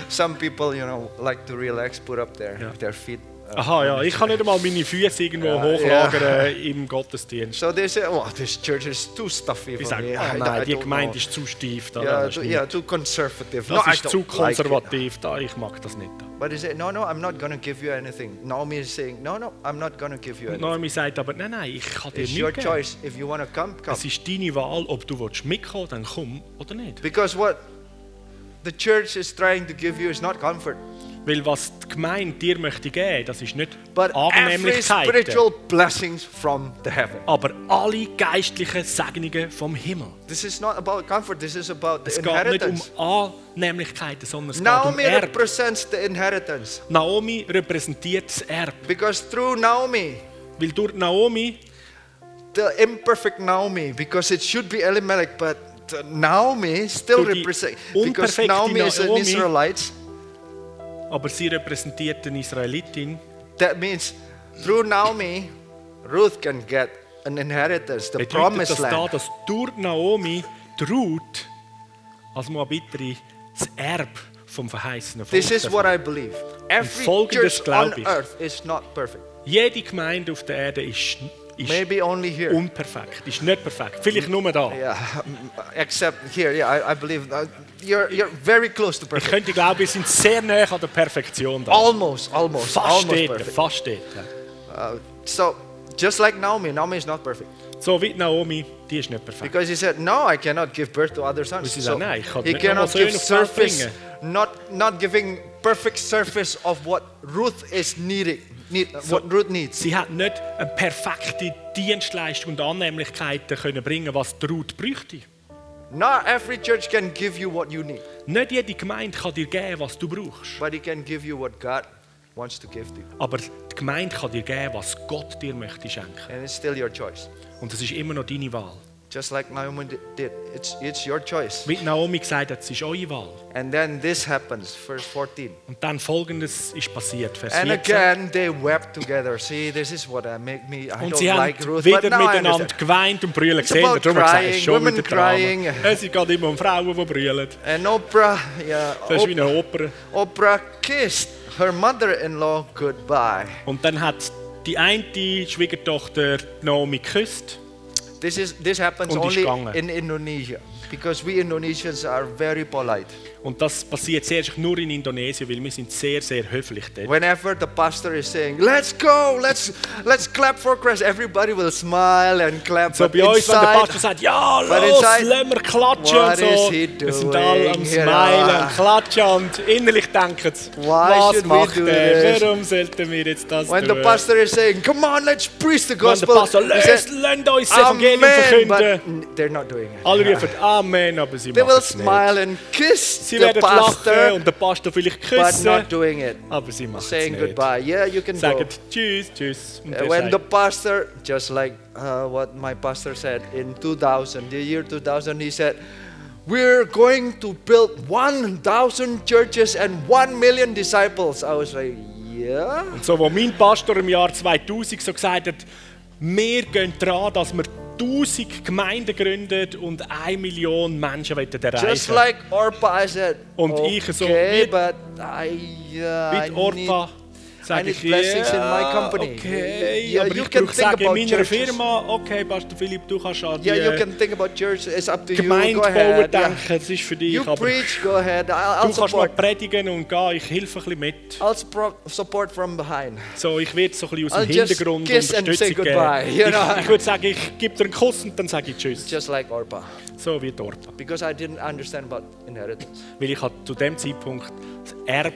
Some people, you know, like to relax, put up their Yeah. their feet. Aha, ja, ich kann nicht einmal meine Füße irgendwo Ja, hochlagern im Gottesdienst. So say, "Oh, this church is too stuffy Ich sage, oh I- nein, die Gemeinde know." ist zu steif. Da, yeah, too, yeah, too conservative. das no, ist zu like konservativ. Da, ich mag das nicht. Da. But he said, no, no, I'm not going to give you anything. Naomi is saying, no, no, I'm not going to give you anything. Naomi sagt aber, nein, nein, ich kann dir It's nicht your geben. choice. If you want to come, come. Es ist deine Wahl, ob du willst mitkommen dann komm oder nicht. Because what the church is trying to give you is not comfort, Weil was die Gemeinde dir möchte geben, das ist nicht but every Annehmlichkeiten, spiritual blessings from the heaven. aber alle geistlichen Segnungen vom Himmel. This is not about comfort. This is about the Es geht nicht um inheritance. Annehmlichkeiten, sondern es geht Naomi um Erbe. represents the inheritance Naomi repräsentiert das Erbe. because through Naomi, Weil durch Naomi, the imperfect Naomi, because it should be Elimelech, but Naomi still represents because Naomi is an Israelite. Aber sie repräsentiert eine Israelitin, That means through Naomi, Ruth can get an inheritance, the bedeutet promised das da, land. dass durch Naomi die Ruth als Moabiterin das Erbe vom verheißenen Volk This is what I believe. Every church on earth is not perfect. Jede Gemeinde auf der Erde ist, ist Maybe only here. unperfekt, ist nicht perfekt. Vielleicht nur da. Yeah, except here. Yeah, I, I believe you're you're very close to Ich perfect. könnte glauben, wir sind sehr näher an der Perfektion da. Almost, almost, Fast almost dort, perfect. fast dort. Uh, so just like Naomi, Naomi is not perfect So wie Naomi, die ist nicht perfekt. because he said, "No, I cannot give birth to other sons." Sie So sagt, "Nein, ich kann nicht Söhne give auf die Welt surface, bringen." not not giving perfect surface of what Ruth is needing, need, So- what Ruth needs. Sie hat nicht eine perfekte Dienstleistung und Annehmlichkeiten können bringen, was Ruth bräuchte. Not every church can give you what you need, Nicht jede Gemeinde kann dir geben, was du brauchst. but he can give you what God wants to give to you, Aber die Gemeinde kann dir geben, was Gott dir möchte schenken. and it's still your choice. Und das ist immer noch deine Wahl. Just like Naomi di- did, it's it's your choice. Wie Naomi gesagt hat, es ist eure Wahl. And then this happens, verse 14. Und dann folgendes ist passiert, Vers And 14. again they wept together. See, this is what I make me. I Und don't sie haben like Ruth, but wieder now I miteinander understand. geweint und brüllen It's gesehen. about Darum gesagt, es crying, ist schon women wieder Drama. crying. Es geht immer um Frauen, die brüllen. And Oprah, yeah, Das ist wie Op- eine Oper. Oprah kissed her mother-in-law goodbye. Und dann hat die eine Schwiegertochter Naomi geküsst. This is this happens only in Indonesia because we Indonesians are very polite. Und das passiert zuerst nur in Indonesien, weil wir sind sehr, sehr höflich dort. Whenever the pastor is saying, "Let's go, let's let's clap for Christ," everybody will smile and clap. So bei uns, wenn der inside- Pastor sagt, ja, los, inside, lassen wir klatschen und so. Wir sind alle am? Smilen, Ja. am Klatschen und innerlich denken Why was macht do er? Warum sollten wir jetzt das When tun? the pastor is saying, "Come on, let's preach the Wenn der gospel," Pastor, said, lasst uns das Evangelium verkünden. but they're not doing it. Alle rufen Amen, aber sie They machen will es nicht. smile and kiss Sie werden lachen und den Pastor vielleicht but not doing it. aber sie machen es Saying nicht. goodbye. Yeah, you can go. Sagen Tschüss, Tschüss. Und Uh, When the pastor, just like uh, what my pastor said in 2000, the year 2000, he said, We're going to build 1,000 churches and 1 million disciples. I was like, Yeah. Und so, wo mein Pastor im Jahr 2000 so gesagt hat, wir gehen daran, dass wir 1000 Gemeinden gründen und 1 Million Menschen erreichen. Just like Orpah, I said, Und okay, ich so, wie- but I, uh, die Orpa sage need ich, blessings in my company. okay, Yeah, aber you ich can think sagen, in about meiner churches. Firma, okay, Pastor Philipp, du kannst an die Yeah, you can think about church. It's up to you. Gemeinde Go ahead. Yeah. denken, das ist für dich, You aber preach. Go ahead. I'll, I'll du kannst mal support. predigen und gehen, ich helfe ein bisschen mit. I'll support, from behind. So, ich werde so ein bisschen aus I'll dem Hintergrund kiss and say Unterstützung goodbye, geben. you know. Ich, ich würde sagen, ich gebe dir einen Kuss und dann sage ich Tschüss. Just like Orpah. So wie Dorpa. Because I didn't understand about inheritance. Weil ich zu dem Zeitpunkt das Erbe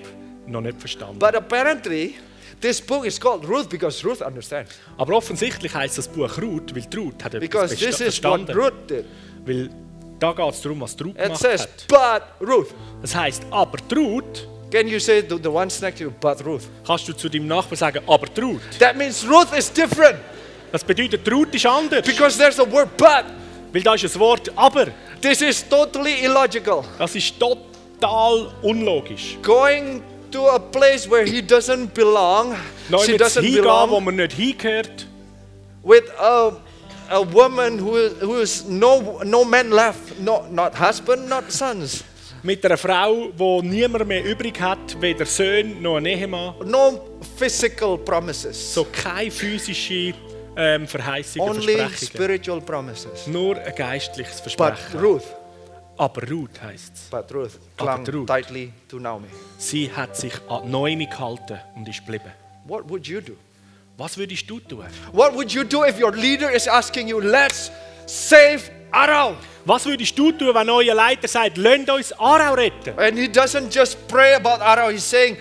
noch nicht verstanden. But apparently, this book is called Ruth because Ruth understands. Aber offensichtlich heißt das Buch Ruth, weil Ruth hat etwas Because this is what verstanden. Ruth did. Weil da geht es darum, was Ruth It gemacht says, hat. but Ruth. Das heisst, aber Ruth, Can you say to the ones next to you, but Ruth? kannst du zu deinem Nachbarn sagen, aber Ruth. That means Ruth is different Das bedeutet, Ruth ist anders. because there's a word but. Weil da ist ein Wort aber. This is totally illogical. Das ist total unlogisch. Going to a place where he doesn't belong, Neu she doesn't hingehen, wo belong, man nicht hingehört. with a, a woman who is, who is no, no man left, no, not husband, not sons, Mit einer Frau, die niemand mehr übrig hat, weder Söhne noch ein Ehemann. no physical promises, So keine physische ähm, Verheißungen, only Versprechungen. spiritual promises. Nur ein geistliches But Versprechen. Ruth, Aber Ruth heisst es. but Ruth clung Ruth. tightly to Naomi. Sie hat sich an Noemi gehalten und ist geblieben. What would you do? Was würdest du tun? What would you do if your leader is asking you, let's save Aram? Was würdest du tun, wenn euer Leiter sagt, lasst uns Aarau retten? And he doesn't just pray about Aram, he's saying,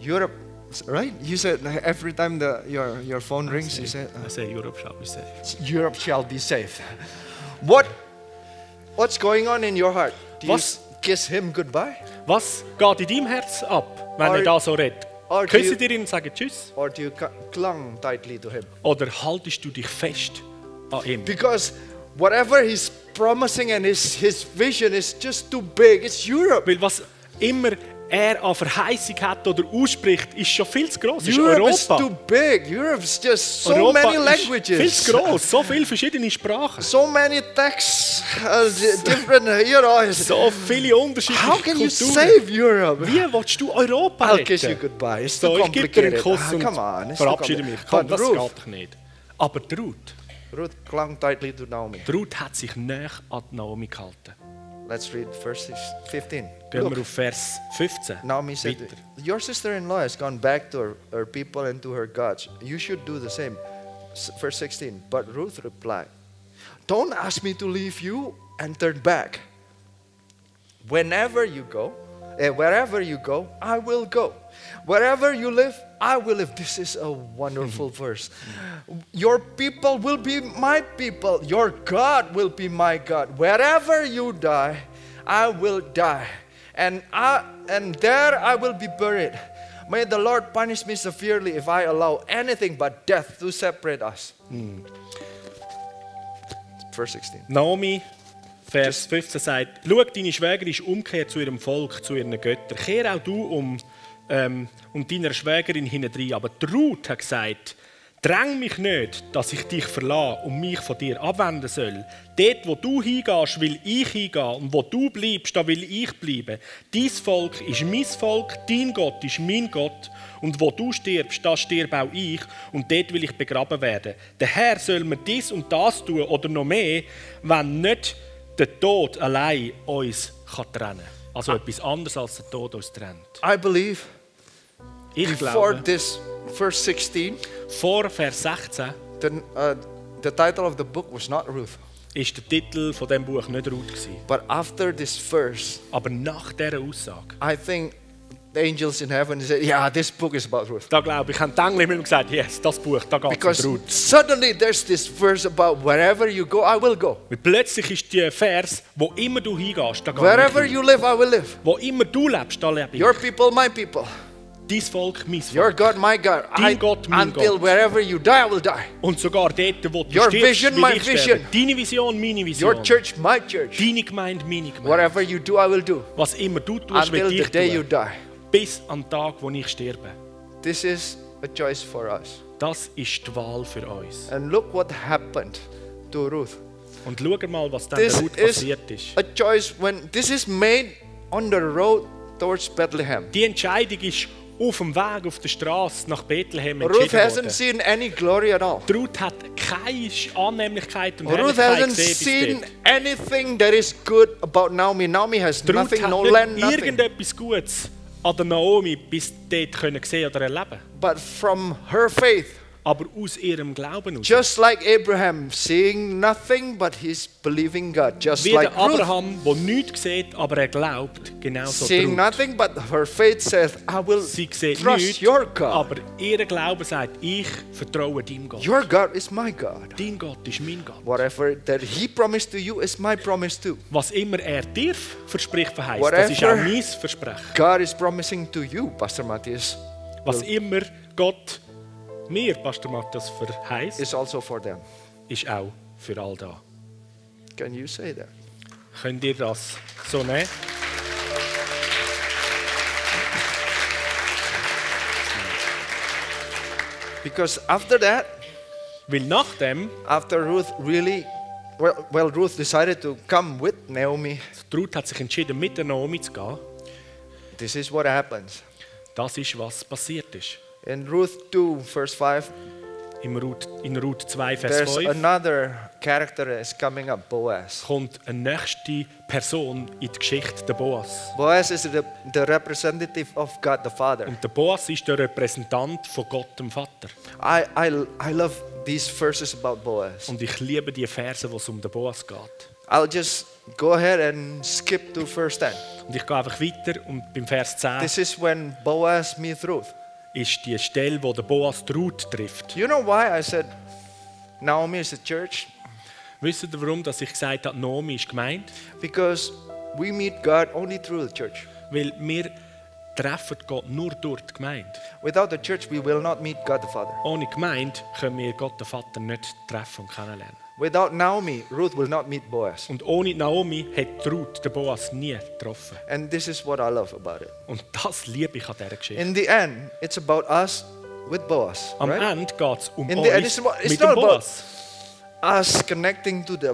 Europe, right? You said every time the, your, your phone rings, you said, I say Europe shall be saved. Europe shall be saved. What, what's going on in your heart? Do you Was- kiss him goodbye? Was geht in deinem Herz ab, wenn Or- er da so redet? you- dir ihn und sagen Tschüss? Or do you clung tightly to him? Oder haltest du dich fest an ihm? Because whatever he's promising and his, his vision is just too big. It's Europe. Weil was immer er an Verheißung hat oder ausspricht, ist schon viel zu groß. Ist Europe is too Europa. big. Europe is just so Europa many languages. viel zu groß, so viele verschiedene Sprachen, so many texts, uh, di- different, you know. so viele unterschiedliche How can you Kulturen. save Europe? Wie willst du Europa I'll kiss you goodbye. It's So, too ich gebe dir einen complicated. Kuss Ah, und come on, verabschiede mich. complicated. Komm, das Ruth, geht nicht. Aber Ruth, Ruth clung tightly to Naomi. Ruth hat sich näher an Naomi gehalten. Let's read verse 15. Gehen wir auf Vers 15. Naomi said, weiter. Your sister-in-law has gone back to her, her people and to her gods. You should do the same. S- Verse 16. But Ruth replied, Don't ask me to leave you and turn back. Whenever you go, eh, wherever you go, I will go. Wherever you live, I will live. This is a wonderful <laughs> verse. Your people will be my people. Your God will be my God. Wherever you die, I will die. And I and there I will be buried. May the Lord punish me severely if I allow anything but death to separate us. Verse 16. Naomi, Vers 15 sagt, schau, deine Schwägerin ist umgekehrt zu ihrem Volk, zu ihren Göttern. Kehr auch du um, ähm, um deiner Schwägerin hinein. Aber die Ruth hat gesagt, dräng mich nicht, dass ich dich verlasse und mich von dir abwenden soll. Dort, wo du hingehst, will ich hingehen. Und wo du bleibst, da will ich bleiben. Dein Volk ist mein Volk, dein Gott ist mein Gott. Und wo du stirbst, da stirb auch ich. Und dort will ich begraben werden. Der Herr soll mir dies und das tun oder noch mehr, wenn nicht der Tod allein uns trennen kann. Also etwas anderes als der Tod uns trennt. I believe Ich before glaube, this verse 16, vor Vers 16 the, uh, the title of the book was not Ruth. ist der Titel von dem Buch nicht Ruth gewesen. But after this verse, Aber nach dieser Aussage, I think the angels in heaven said, Yeah, this book is about Ruth. da glaube ich, haben die Engel immer gesagt, yes, das Buch, da geht es um Ruth. suddenly there's this verse about wherever you go, I will go. Weil plötzlich ist der Vers, wo immer du hingehst, da Wherever you live, I will live. Wo immer du lebst, da lebe ich. Your people, my people. Dein Volk, mein Your Volk. God, my God. Dein I, Gott, mein until Gott. wherever you die, I will die. Und sogar dort, wo du Your stirbst, vision, will my ich vision. sterben. Deine Vision, meine Vision. Your church, my church. Deine Gemeinde, meine Gemeinde. Whatever you do, I will do. Was immer du tust, Until will the ich day you tun. die. Bis an den Tag, wo ich sterbe. This is a choice for us. Das ist die Wahl für uns. And look what happened to Ruth. Und schau mal, was dann This Ruth passiert ist. a choice when this is made on the road towards Bethlehem. Die Entscheidung ist auf dem Weg, auf der Straße nach Bethlehem Ruth entschieden hasn't worden. seen any glory at all. Ruth hat keine Annehmlichkeit und Ruth hasn't seen anything that is good about Naomi. Naomi has Ruth nothing, hat no land, nothing. irgendetwas Gutes an der Naomi bis dort können sehen oder erleben. But from her faith, Aber aus ihrem Glauben aus. just like Abraham, seeing nothing, but he's believing God. Just Wie like der Ruth, Abraham, der nichts sieht, aber er glaubt, genauso seeing Ruth. nothing, but her faith says, I will Sie sieht trust nichts, your God. aber ihr Glaube sagt, ich vertraue deinem Gott. Your God is my God. Dein Gott ist mein Gott. Whatever that He promised to you is my promise too. Was immer er dir verspricht, verheißt, das ist auch Whatever- mein Versprechen. God is promising to you, Pastor Matthias, Was immer Gott mir, Pastor Matthias, verheißt, is also for them. ist auch für all da. Can you say that? Könnt ihr das so nehmen? Because after that, Weil nachdem after Ruth really, well, well, Ruth decided to come with Naomi. Ruth hat sich entschieden, mit der Naomi zu gehen, This is what happens. das ist, was passiert ist. In Ruth 2, verse 5, Im Ruth, in Ruth 2, Vers there's 5 another character is coming up, Boaz. kommt eine nächste Person in die Geschichte, der Boas. Boaz is the, the representative of God the Father. Und der Boas ist der Repräsentant von Gott, dem Vater. I, I, I love these verses about Boaz. Und ich liebe die Verse, wo es um den Boas geht. I'll just go ahead and skip to verse 10. Und ich gehe einfach weiter und beim Vers 10 This is when Boaz meets Ruth. Ist die Stelle, wo der Boas die Ruth trifft. You know why I said Naomi is the church? Wisst ihr, warum dass ich gesagt habe, Nomi ist gemeint? Because we meet God only through the church. Weil wir treffen Gott nur durch die Gemeinde. Without the church, we will not meet God the Father. Ohne Gemeinde können wir Gott, den Vater, nicht treffen und kennenlernen. Without Naomi, Ruth will not meet Boaz. Und ohne Naomi hat Ruth den Boas nie getroffen. And this is what I love about it. Und das liebe ich an dieser Geschichte. In the end, it's about us with Boaz. Am Right? Ende geht es um In the end, uns it's about- it's mit not dem about- Us connecting to the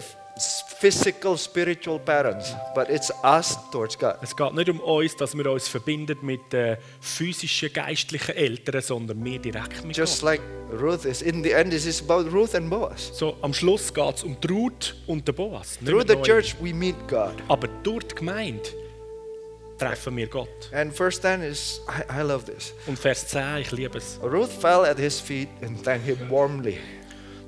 physical, spiritual parents, but it's us towards God. Es geht nicht um uns, dass wir uns verbinden mit den physischen, geistlichen Eltern, sondern wir direkt mit Just Gott. like Ruth is. In the end, this is about Ruth and Boaz. So, am Schluss geht es um Ruth und den Boas. Through the church, we meet God. Aber durch die Gemeinde treffen wir Gott. And verse 10 is, I, I love this. Und Vers 10, ich liebe es. Ruth fell at his feet and thanked him warmly.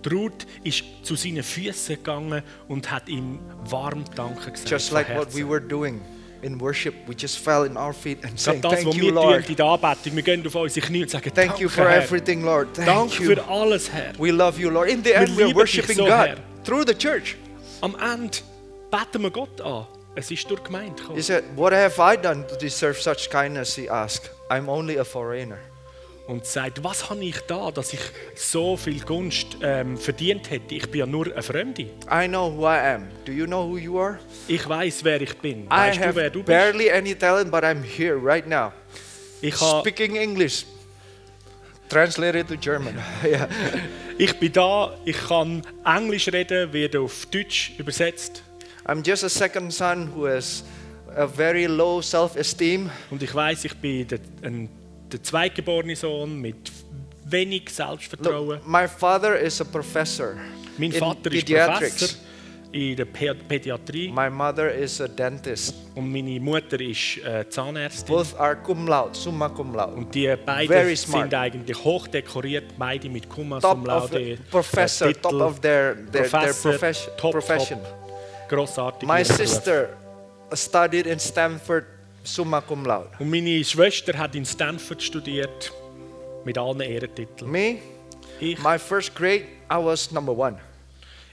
Die Ruth ist zu seinen Füßen gegangen und hat ihm warm Danke gesagt. Just like what we were doing in worship, we just fell in our feet and saying, das, Thank you, Lord. in der Anbetung, wir gehen auf unsere Knie und sagen, Thank Danke, you for Herr. everything, Lord. Thank Danke you. für alles, Herr. We love you, Lord. In the end, we're worshiping so, God Herr. through the church. Am Ende beten wir Gott an. Es ist durch Gemeinde gekommen. He said, What have I done to deserve such kindness? He asked. I'm only a foreigner. Und sagt, was habe ich da, dass ich so viel Gunst ähm, verdient hätte? Ich bin ja nur eine Fremde. I know who I am. Do you know who you are? Ich weiß, wer ich bin. I Weißt du, have wer du bist? barely any talent, but I'm here right now. Ich, Speaking English. Translated to German. <laughs> yeah. <laughs> ich bin da, ich kann Englisch reden, werde auf Deutsch übersetzt. I'm just a second son who has a very low self-esteem. Und ich weiß, ich bin ein, der zweitgeborene Sohn mit wenig Selbstvertrauen. Look, my father is a professor mein in Vater ist. Professor in der Pä Pädiatrie My mother is a dentist. und meine Mutter ist äh, Zahnärztin. Both are cum laude, summa cum laude. Und die beiden sind eigentlich hoch-dekoriert, beide mit Cum of Laude. professor, Titel, top of their, their, their profession. top, profession. top, grossartig. My sister studied in Stanford, summa cum laude. Und meine Schwester hat in Stanford studiert, mit allen Ehrentiteln. Me, Ich, my first grade, I was number one.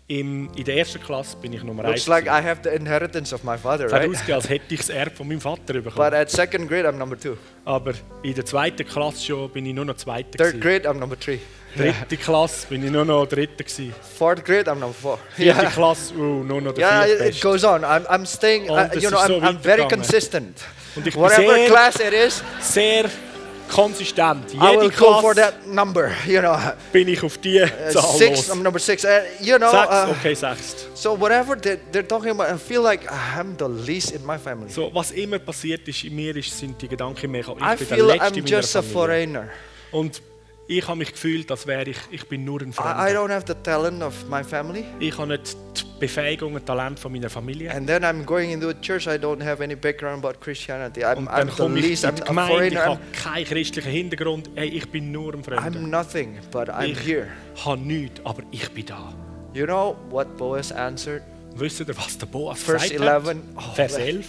im, in der ersten Klasse bin ich Nummer Looks 1. like I have the inheritance of my father, right? ausgesehen, als hätte ich das Erbe von meinem Vater But bekommen. at second grade, I'm number two. Aber in der zweiten Klasse schon bin ich nur noch Zweiter. Third grade, I'm number three. Dritte Klasse bin ich nur noch Dritter. gewesen. Fourth grade, I'm number four. Vierte <laughs> Klasse, oh, nur noch der Yeah, it, it Viertbeste. goes on. I'm, I'm staying, Oh, uh, you know, ist so I'm, I'm very consistent. Und ich bin Whatever sehr- class it is, Sehr konsistent. I Jede will go for Klasse that number. You know, uh, bin ich auf die Zahl six. los. I'm number six. Uh, you know. Sechs, uh, okay, sechst. So whatever they're, they're talking about, I feel like I'm the least in my family. So, was immer passiert ist in mir, ist, sind die Gedanken mehr. Ich I bin der feel Letzte I'm in meiner just a foreigner. Und ich habe mich gefühlt, als wäre ich, ich bin nur ein I, I Fremder. don't have the talent of my family. Ich habe nicht die Befähigung und Talent von meiner Familie. And then I'm going into a church. I don't have any background about Christianity. I'm, Und I'm dann the komme ich in I'm die Gemeinde, ich habe I'm, keinen christlichen Hintergrund. Hey, ich bin nur ein Fremder. I'm nothing, but I'm Ich here. habe nichts, aber ich bin da. You know what Boaz answered? Wisst ihr, was der Verse gesagt hat? 11. Oh, Vers man. 11.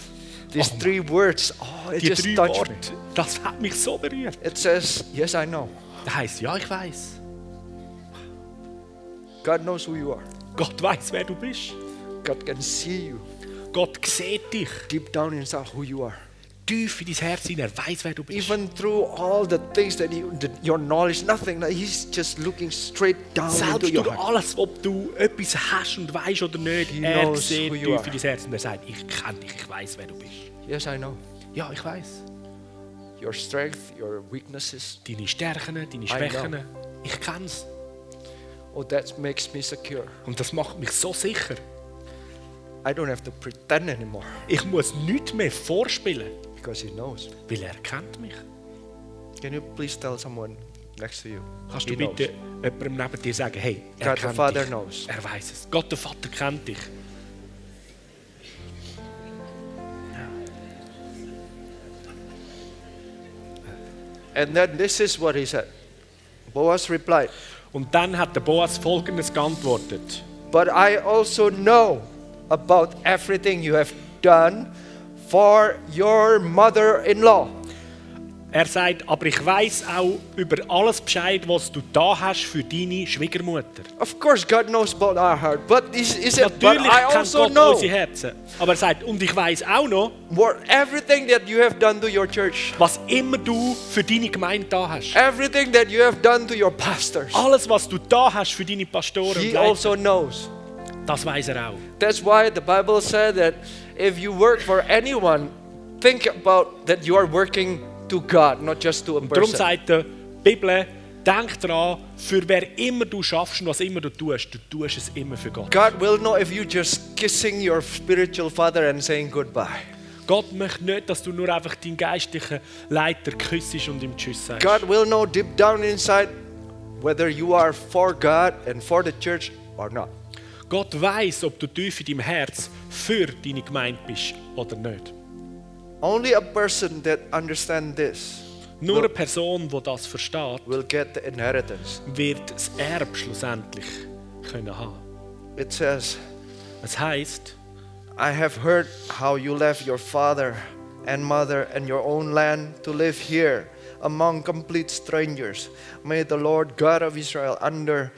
These Oh, three words. Oh, it Die just touched Worte, me. das hat mich so berührt. It says, Yes, I know. Das heisst, ja, ich weiß. God knows who you are. Gott weiß, wer du bist. God can see you Gott sieht dich deep down inside who you are. tief in dein Herz hinein. Er weiß, wer du bist. Even through all the things that you, that your knowledge, nothing. He's just looking straight down into Selbst your durch heart. alles, ob du etwas hast und weißt oder nicht, He er knows sieht who tief you in are. dein Herz und er sagt, ich kenne dich, ich weiß, wer du bist. Yes, I know. Ja, ich weiß. Your strength, your weaknesses. Deine Stärken, deine Schwächen, ich kenne es. Oh, that makes me secure. Und das macht mich so sicher. I don't have to pretend anymore Ich muss nichts mehr vorspielen, because He knows. weil er kennt mich. Can you please tell someone next to you? Kannst He du bitte knows. jemandem neben dir sagen, hey, er God the kennt Father dich. knows. Er weiß es. Gott der Vater kennt dich. And then this is what he said. Boaz replied, Und dann hat der Boas folgendes geantwortet. But I also know about everything you have done for your mother in law. Er sagt, aber ich weiß auch über alles Bescheid, was du da hast für deine Schwiegermutter. Of course, God knows about our heart, but he said, But Natürlich I kennt also Gott know unsere Herzen. Aber er sagt, und ich weiß auch noch, what, everything that you have done to your church, was immer du für deine Gemeinde da hast. everything that you have done to your pastors. Alles, was du da hast für deine Pastoren und He Leiter, also knows. das weiß er auch. That's why the Bible said that if you work for anyone, think about that you are working to God, not just to a Darum person. sagt die Bibel, denk daran, für wer immer du schaffst und was immer du tust, du tust es immer für Gott. God will know if you just kissing your spiritual father and saying goodbye. Gott möchte nicht, dass du nur einfach deinen geistlichen Leiter küssest und ihm Tschüss sagst. God will know deep down inside whether you are for God and for the church or not. Gott weiß, ob du tief in deinem Herz für deine Gemeinde bist oder nicht. Only a person that understands this Nur eine Person, die das versteht, will get the inheritance. wird das Erbe schlussendlich können haben. It says, Es heißt, I have heard how you left your father and mother and your own land to live here among complete strangers. May the Lord God of Israel, under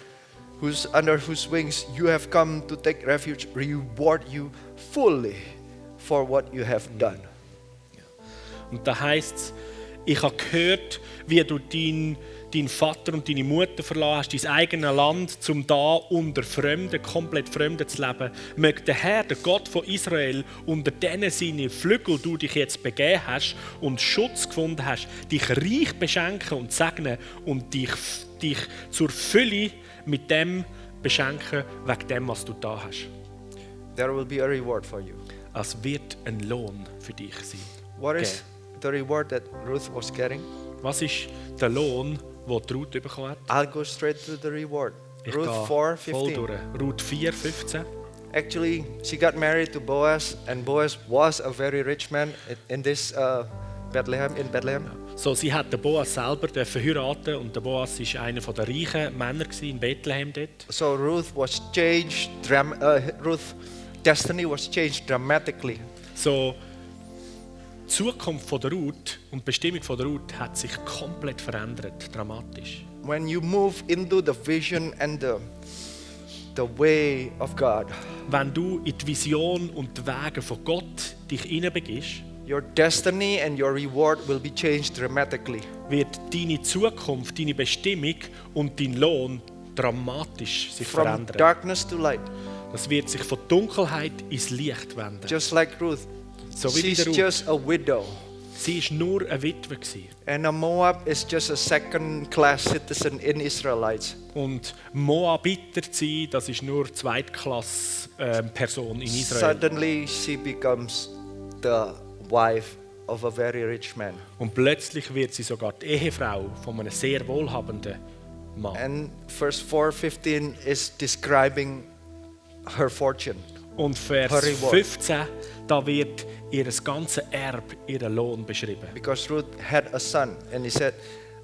whose, under whose wings you have come to take refuge, reward you fully for what you have done. Und da heißt es, ich habe gehört, wie du deinen dein Vater und deine Mutter verlassen hast, dein eigenes Land, um da unter Fremden, komplett Fremden zu leben. Möge der Herr, der Gott von Israel, unter denen seine Flügel du dich jetzt begeben hast und Schutz gefunden hast, dich reich beschenken und segnen und dich, dich zur Fülle mit dem beschenken, wegen dem, was du da hast. There will be a reward for you. Es wird ein Lohn für dich sein. What is the reward that Ruth was getting? Was ist der Lohn, die Ruth bekommen hat? I'll go straight to the reward. Ich Ruth gehe 4 voll 15. durch. Ruth 4, 15. Actually, she got married to Boaz, and Boaz was a very rich man in- this uh, Bethlehem. In Bethlehem, So, sie hat den Boas selber dürfen heiraten und der Boas war einer der reichen Männer in Bethlehem dort. so Ruth was changed. Uh, Ruth destiny was changed dramatically. So, Zukunft von der Ruth und die Bestimmung von der Ruth hat sich komplett verändert, dramatisch. When you move into the vision and the the way of God, Wenn du in die Vision und die Wege von Gott dich hineinbegibst, your destiny and your reward will be changed dramatically. wird deine Zukunft, deine Bestimmung und dein Lohn dramatisch sich From verändern. darkness to light, Das wird sich von Dunkelheit ins Licht wenden. just like Ruth. So wie She's just a widow. Sie ist nur eine Witwe gewesen. And Moab is just a second class citizen in Israelites. Und Moabiter zu sein, das ist nur Zweitklasse ähm, Person in Israel. Suddenly, she becomes the wife of a very rich man. Und plötzlich wird sie sogar die Ehefrau von einem sehr wohlhabenden Mann. And verse 4:15 is describing her fortune. Und Vers 15, da wird ihr ganzes Erb, ihren Lohn beschrieben. Because Ruth had a son, and he said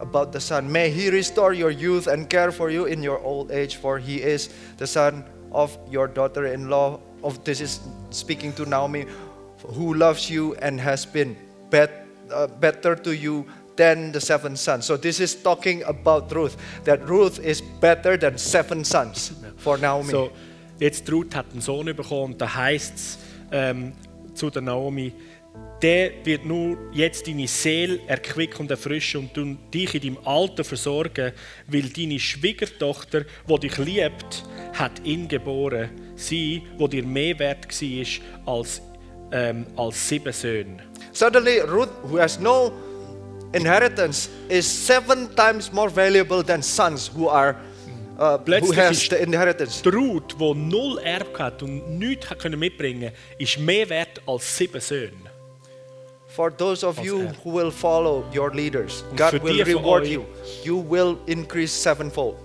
about the son, May he restore your youth and care for you in your old age, for he is the son of your daughter in law. Of this is speaking to Naomi, who loves you and has been bet, uh, better to you than the seven sons. So this is talking about Ruth, that Ruth is better than seven sons for Naomi. So, jetzt Ruth hat einen Sohn bekommen und da heißt es ähm, zu der Naomi, der wird nur jetzt deine Seele erquicken und erfrischen und dich in deinem Alter versorgen, weil deine Schwiegertochter, die dich liebt, hat ihn geboren, sie, wo dir mehr wert war als, ähm, als sieben Söhne. Suddenly, Ruth, who has no inheritance, is seven times more valuable than sons who are uh, who Plötzlich has the inheritance. Die Ruth, die null Erbe hat und nichts hat können mitbringen ist mehr wert als sieben Söhne. For those of you who will follow your leaders, Und God will reward euch- you. You will increase sevenfold.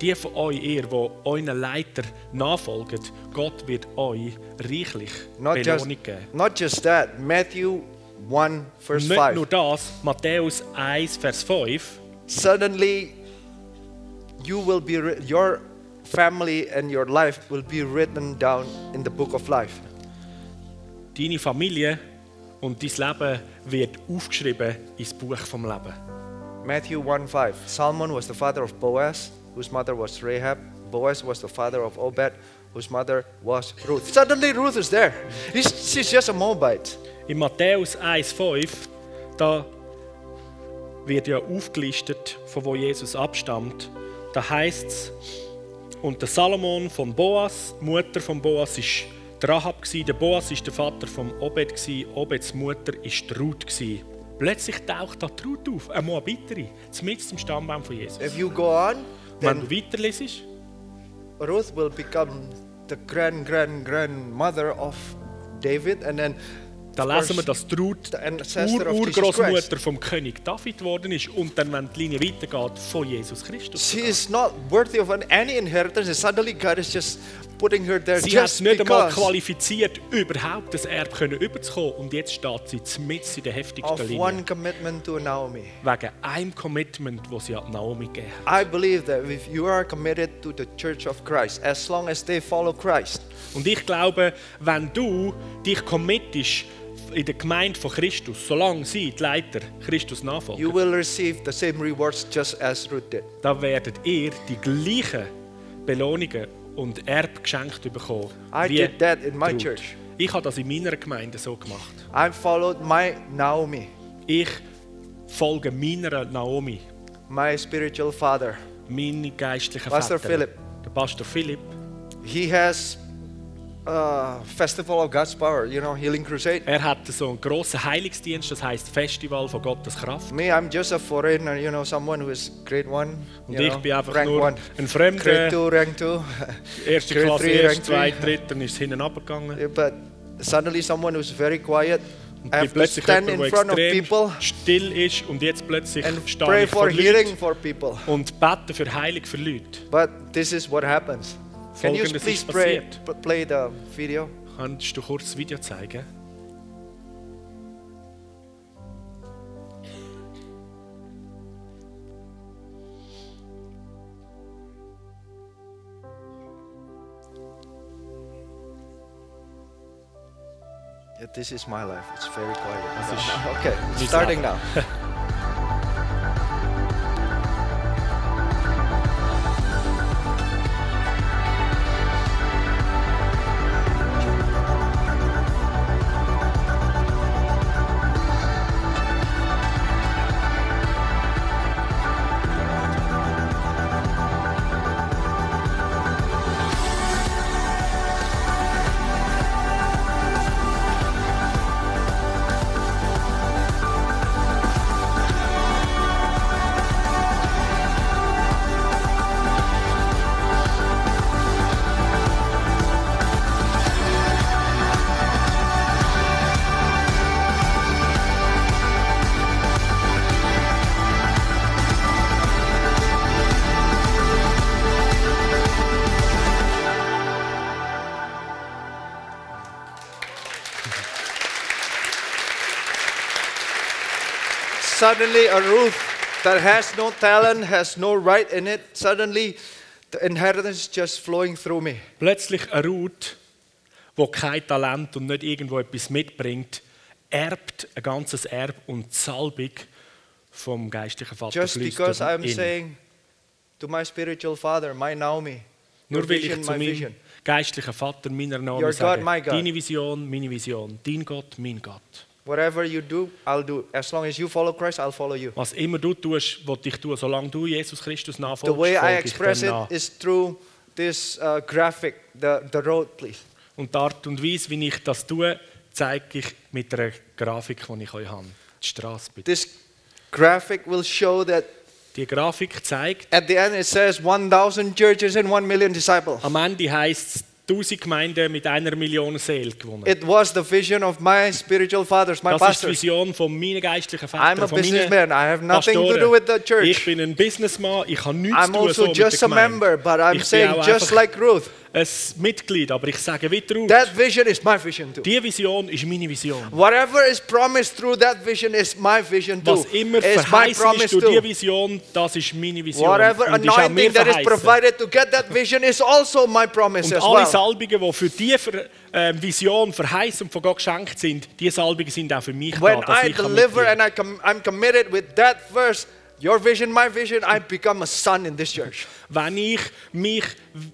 Die von euch, ihr, die euren Leiter nachfolgen, Gott wird euch reichlich Not just, Belohnung geben. not just that. Matthew 1 verse Nicht 5. nur das, Matthäus 1, Vers 5. Suddenly, you will be your family and your life will be written down in the book of life. Deine Familie und dein Leben wird aufgeschrieben ins Buch vom Leben. Matthew 1 5. Salmon was the father of Boaz, whose mother was Rahab. Boaz was the father of Obed, whose mother was Ruth. Suddenly, Ruth is there. He's- she's just a Moabite. In Matthäus 1, 5, da wird ja aufgelistet, von wo Jesus abstammt. Da heißt es, und der Salomon von Boas, die Mutter von Boas, ist der Rahab. Der Boas ist der Vater von Obed. Obeds Mutter ist die Ruth. Plötzlich taucht da die Ruth auf, eine Moabiterin, mitten im Stammbaum von Jesus. If you go on, Wenn du weiterlesest, Ruth will become the grand, grand, grandmother of David, and then da lesen wir, dass die Ruth Urgroßmutter vom König David geworden ist und dann, wenn die Linie weitergeht, von Jesus Christus. She is not worthy of an- any inheritance, and suddenly God is just putting her there Sie hat nicht einmal qualifiziert, überhaupt das Erbe können überzukommen. Und jetzt steht sie mitten in der heftigsten Linie. one commitment to Naomi. Wegen einem Commitment, das sie an Naomi gegeben hat. I believe that if you are committed to the Church of Christ, as long as they follow Christ, Und ich glaube, wenn du dich committest in der Gemeinde von Christus, solange sie, die Leiter, Christus you nachfolgen, will receive the same rewards just as Ruth did. dann werdet ihr die gleichen Belohnungen und Erbe geschenkt bekommen. I did that in my Ruth. church. Ich habe das in meiner Gemeinde so gemacht. I followed my Naomi, Ich folge meiner Naomi, my spiritual father. meine geistlichen Pastor Väter. Philipp. Der Pastor Philipp. He has a festival of God's power, you know, healing crusade. Er hat so einen grossen Heilungsdienst, das heißt Festival von Gottes Kraft. Me, I'm just a foreigner, you know, someone who is grade one, Und ich know, bin einfach rank nur one, ein grade Fremder. two, rank two. <laughs> Erste Grade Klasse, three, erst, rank zwei, three. dritt, dann ist es hinten runtergegangen. Yeah, But suddenly someone who's very quiet, Und I have to stand in front of people still ist und jetzt plötzlich and stehe pray ich for vor healing Leuten for people. und bete für Heilung für Leute. But this is what happens. Can you Folgendes please ist passiert. play the video? Kannst du kurz das Video zeigen? Yeah, this is my life. It's very quiet. Das ist Okay, starting now. <laughs> suddenly a Ruth that has no talent, has no right in it, suddenly the inheritance just flowing through me. Plötzlich eine Ruth, die kein Talent und nicht irgendwo etwas mitbringt, erbt ein ganzes Erb und Salbung vom geistlichen Vater Just because I'm saying to my spiritual father, my Naomi, your Nur vision, ich zu my vision. geistlichen Vater meiner Your Namen God, sage, God. deine Vision, meine Vision, dein Gott, mein Gott. Whatever you do, I'll do. As long as you follow Christ, I'll follow you. Was immer du tust, was ich tue, solange du Jesus Christus The nachfolgst, way I express it is through this uh, graphic, the, the road, please. Und die Art und Weise, wie ich das tue, zeige ich mit einer Grafik, die ich euch habe. Die Straße bitte. This graphic will show that Die Grafik zeigt, at the end it says 1,000 churches and 1 million disciples. am Ende heisst es, 1000 Gemeinden mit einer Million Seelen gewonnen. It was the vision of my spiritual fathers, my Das ist die. Vision von meinen geistlichen I'm a Vätern, von meinen businessman. I have nothing to Pastoren. do with the Ich church. bin ein Businessman, ich habe nichts I'm zu tun also so mit just a member, but I'm Ich saying just like Ruth, ein Mitglied, aber ich sage wie Ruth, that vision is my vision too. die Vision ist meine Vision. Whatever is promised through that vision is my vision too. Was immer verheißen ist durch die. Vision, das ist meine Vision. Whatever anointing that is provided to get that vision is also my promise Und as alle well. Salbungen, die für diese Ver- äh, Vision verheißen und von Gott geschenkt sind, diese Salbungen sind auch für mich When da, dass I ich deliver and I com- I'm committed with that verse, your vision, my vision, I become a son in this church. Wenn ich mich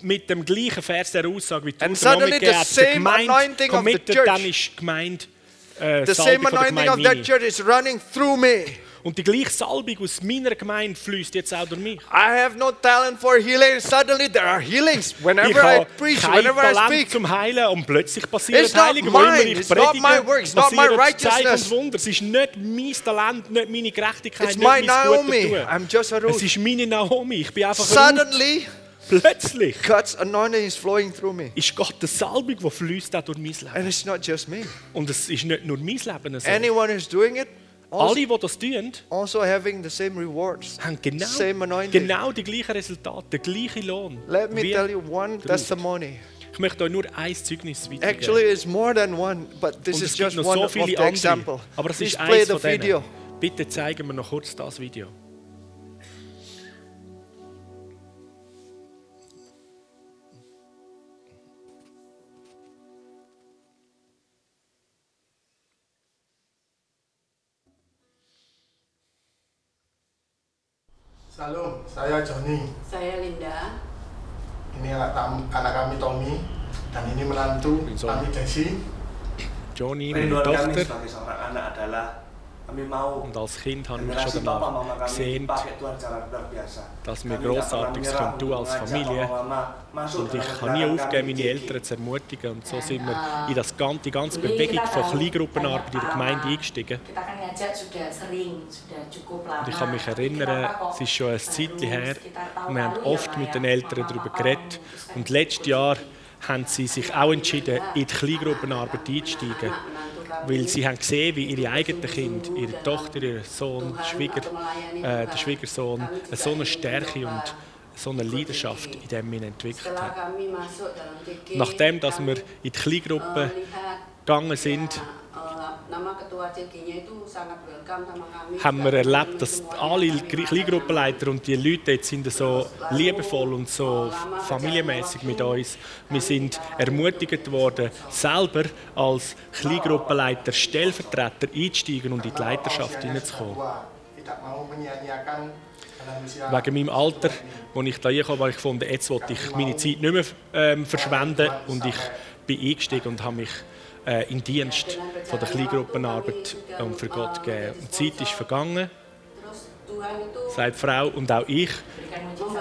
mit dem gleichen Vers der Aussage wie du And suddenly the same Gemeinde anointing of the church- dann ist Gemeinde äh, The same anointing of that church is running through me. Und die gleiche Salbung aus meiner Gemeinde fließt jetzt auch durch mich. I have no talent for healing. Suddenly there are healings Ich whenever I preach, whenever I Talent speak. zum Heilen und plötzlich passieren It's not Heilungen, wo immer ich it's not predige, my work, it's not my righteousness. und Wunder. Es ist nicht mein Talent, nicht meine Gerechtigkeit, It's nicht mein Naomi. I'm just a Es Ruth. ist meine Naomi. Ich bin einfach. Suddenly, Plötzlich God's anointing is flowing through me. ist Gottes Salbung, die fließt auch durch mein Leben. And it's not just me. Und es ist nicht nur mein Leben so. Anyone who's doing it, also, Alle, die das tun, also having the same rewards. haben genau, Same anointing. genau die gleichen Resultate, den gleichen Lohn. Let me tell you one testimony. Ich möchte euch nur ein Zeugnis weitergeben. Actually, it's more than one, but this is es gibt just one so of viele the andere. example. Aber es Please ist play eins the von denen. video. Bitte zeigen wir noch kurz das Video. Salam, saya Johnny. Saya Linda. Ini anak, tam- anak kami Tommy dan ini menantu kami Desi. Johnny, meine Rinduan kami Tochter. sebagai seorang anak adalah Und als Kind habe ich schon danach gesehnt, biasa. dass wir Grossartiges tun als Familie. Und ich habe nie kami meine Eltern zu ermutigen. Und so sind wir in das ganze, die ganze Bewegung von Kleingruppenarbeit in der Gemeinde eingestiegen. Und ich kann mich erinnern, es ist schon ein Zeitchen her, und wir haben oft mit den Eltern darüber geredet. Und letztes Jahr haben sie sich auch entschieden, in die Kleingruppenarbeit einzusteigen. Weil sie haben gesehen, wie ihre eigenen Kinder, ihre Tochter, ihr Sohn, Schwieger, äh, der Schwiegersohn, so eine Stärke und so eine Leidenschaft in dem wir entwickelt haben. Nachdem dass wir in die Kleingruppe gegangen sind, haben wir erlebt, dass alle Kleingruppenleiter und die Leute jetzt sind so liebevoll und so familienmäßig mit uns. Wir sind ermutigt worden, selber als Kleingruppenleiter, Stellvertreter einzusteigen und in die Leiterschaft hineinzukommen. Wegen meinem Alter, als ich da kam, habe ich gefunden, jetzt wollte ich meine Zeit nicht mehr ähm, verschwenden und ich bin eingestiegen und habe mich äh, in Dienst von der Kleingruppenarbeit und für Gott gegeben. Und die Zeit ist vergangen, sagt Frau und auch ich.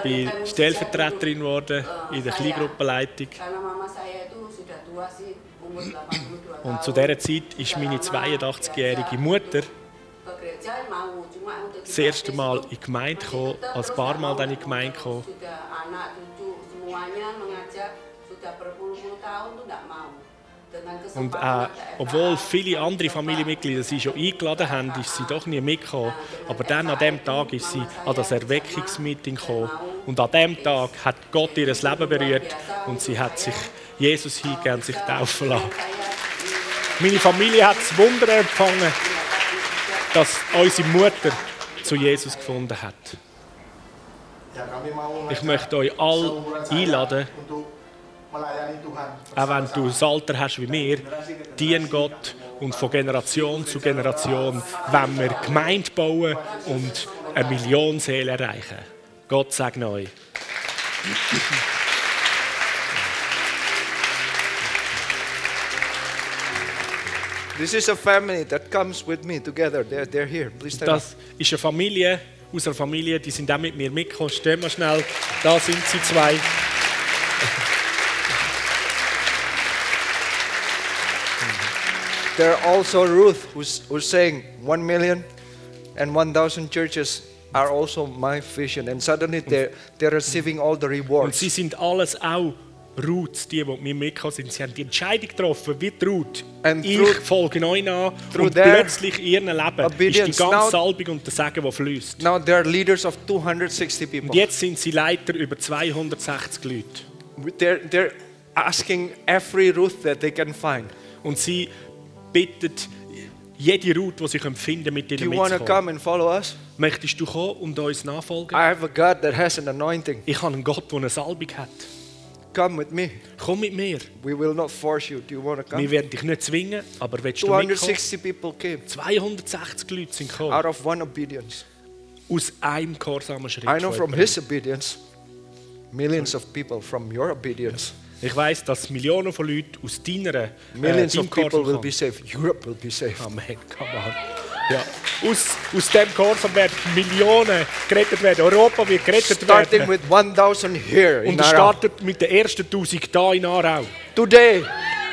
bin Stellvertreterin geworden in der. Kleingruppenleitung. Karena mama saya itu sudah tua sih, umur 82 Und zu dieser Zeit ist meine 82-jährige Mutter das erste Mal in die Gemeinde gekommen, als paar Mal dann in die Gemeinde gekommen. Und äh, obwohl viele andere. Familienmitglieder sie schon eingeladen haben, ist sie doch nie mitgekommen. Aber dann an dem Tag ist sie an das Erweckungsmeeting gekommen. Und an dem Tag hat Gott ihr Leben berührt und sie hat sich Jesus hingegeben und sich taufen lassen. Meine Familie hat das Wunder empfangen. dass unsere Mutter zu Jesus gefunden hat. Ich möchte euch alle einladen. Auch wenn du das Alter hast wie mir, dien Gott und von Generation zu Generation wenn wir Gemeinde bauen und eine Million Seelen erreichen. Gott segne euch. This is a family that comes with me together. They're, they're here. Please stand. Das ist eine Familie aus einer Familie, die sind auch mit mir mitgekommen. Stehen wir schnell. Da sind sie zwei. There are also Ruth who's, who's saying 1 million and 1,000 churches are also my vision. And suddenly they're, they're receiving all the Und rewards. sie sind alles auch Ruth, die, die mit mir mitgekommen sind. Sie haben die Entscheidung getroffen, wie die Ruth. And ich through- folge euch nach und plötzlich in ihrem Leben ist die ganze now- Salbung und der Segen, der fließt. Now they're leaders of 260 Und people. jetzt sind sie Leiter über 260 Leute. They're, they're asking every Ruth that they can find. Und sie bitten jede Ruth, die sie finden mit ihnen mitzukommen. Möchtest du kommen und uns nachfolgen? I have a God that has an anointing. Ich habe einen Gott, der eine Salbung hat. Come with me. Komm mit mir. We will not force you. Do you want to Wir come? werden dich nicht zwingen, aber willst du mitkommen? 260 people came 260 Leute sind gekommen. out of one obedience. Aus einem gehorsamen Schritt. I know from his obedience, millions of people from your obedience, Ich weiß, dass Millionen von Leuten aus deiner äh, millions deinem of people will be saved. Europe will be saved. Amen, come on. Ja. Aus, aus dem Gehorsam werden Millionen gerettet werden. Europa wird gerettet Starting werden. with 1,000 here in Und es startet mit den ersten 1000 hier in Aarau. Today,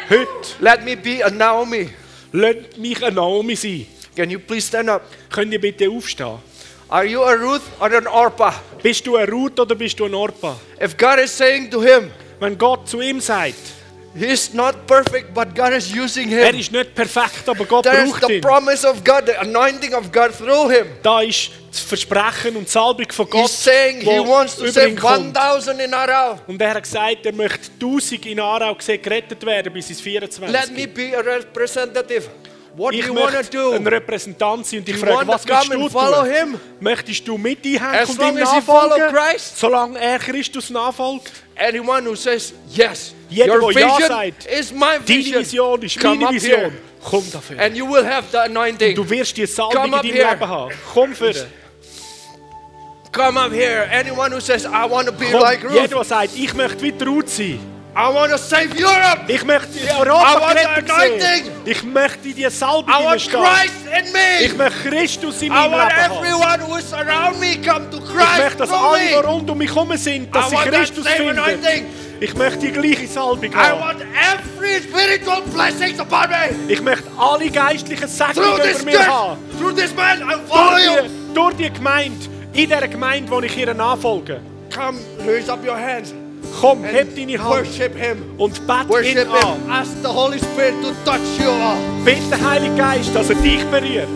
Heute let me be a Naomi. lasst mich eine Naomi sein. Can you please stand up? Könnt ihr bitte aufstehen? Are you a Ruth or an Orpah? Bist du ein Ruth oder bist du ein Orpa? If God is saying to him, Wenn Gott zu ihm sagt, he is not perfect, but God is using er him. ist nicht perfekt, aber Gott There is braucht the ihn. promise of God, the anointing of God through him. Da ist das Versprechen und die Salbung von Gott, He's saying he wants to save ihn kommt. 1,000 in Aarau. Und er hat gesagt, er möchte 1000 in Aarau gesehen gerettet werden bis ins 24. Let me be a representative. What do ich you want to möchte do? ein Repräsentant sein und ich You frage, was willst du tun? him? Möchtest du mit As und ihm you nachfolgen? Solange er Christus nachfolgt? Anyone who says yes, Jeder, your der Ja vision sagt, is my vision. Vision ist Come meine up Vision. here. Komm dafür. And you will have the anointing. Du wirst die Salbung in Come up deinem here. Leben haben. Komm für. Come up here. Anyone who says, I want to be Komm, like jeder, Ruth. der sagt, ich möchte wie Ruth sein. I want to save Europe. Ich möchte I Europa anointing. sehen. Ich möchte die Salbung I want. Christ in Ich me. möchte Christus in I meinem want Leben everyone who is around me come to Ich Christ möchte, dass alle, die rund um mich herum sind, dass I sie Christus finden. Ich möchte die gleiche Salbung haben. Ich möchte alle geistlichen Segnungen this über mir church, haben. through this man, I follow Durch die, durch die Gemeinde, in dieser Gemeinde, wo ich ihr nachfolge. Come, raise up your hands Komm, heb deine Hand worship Him. und bete ihn an. Him. Ask the Holy Spirit to touch you all. Bitte, Heiliger Geist, dass er dich berührt.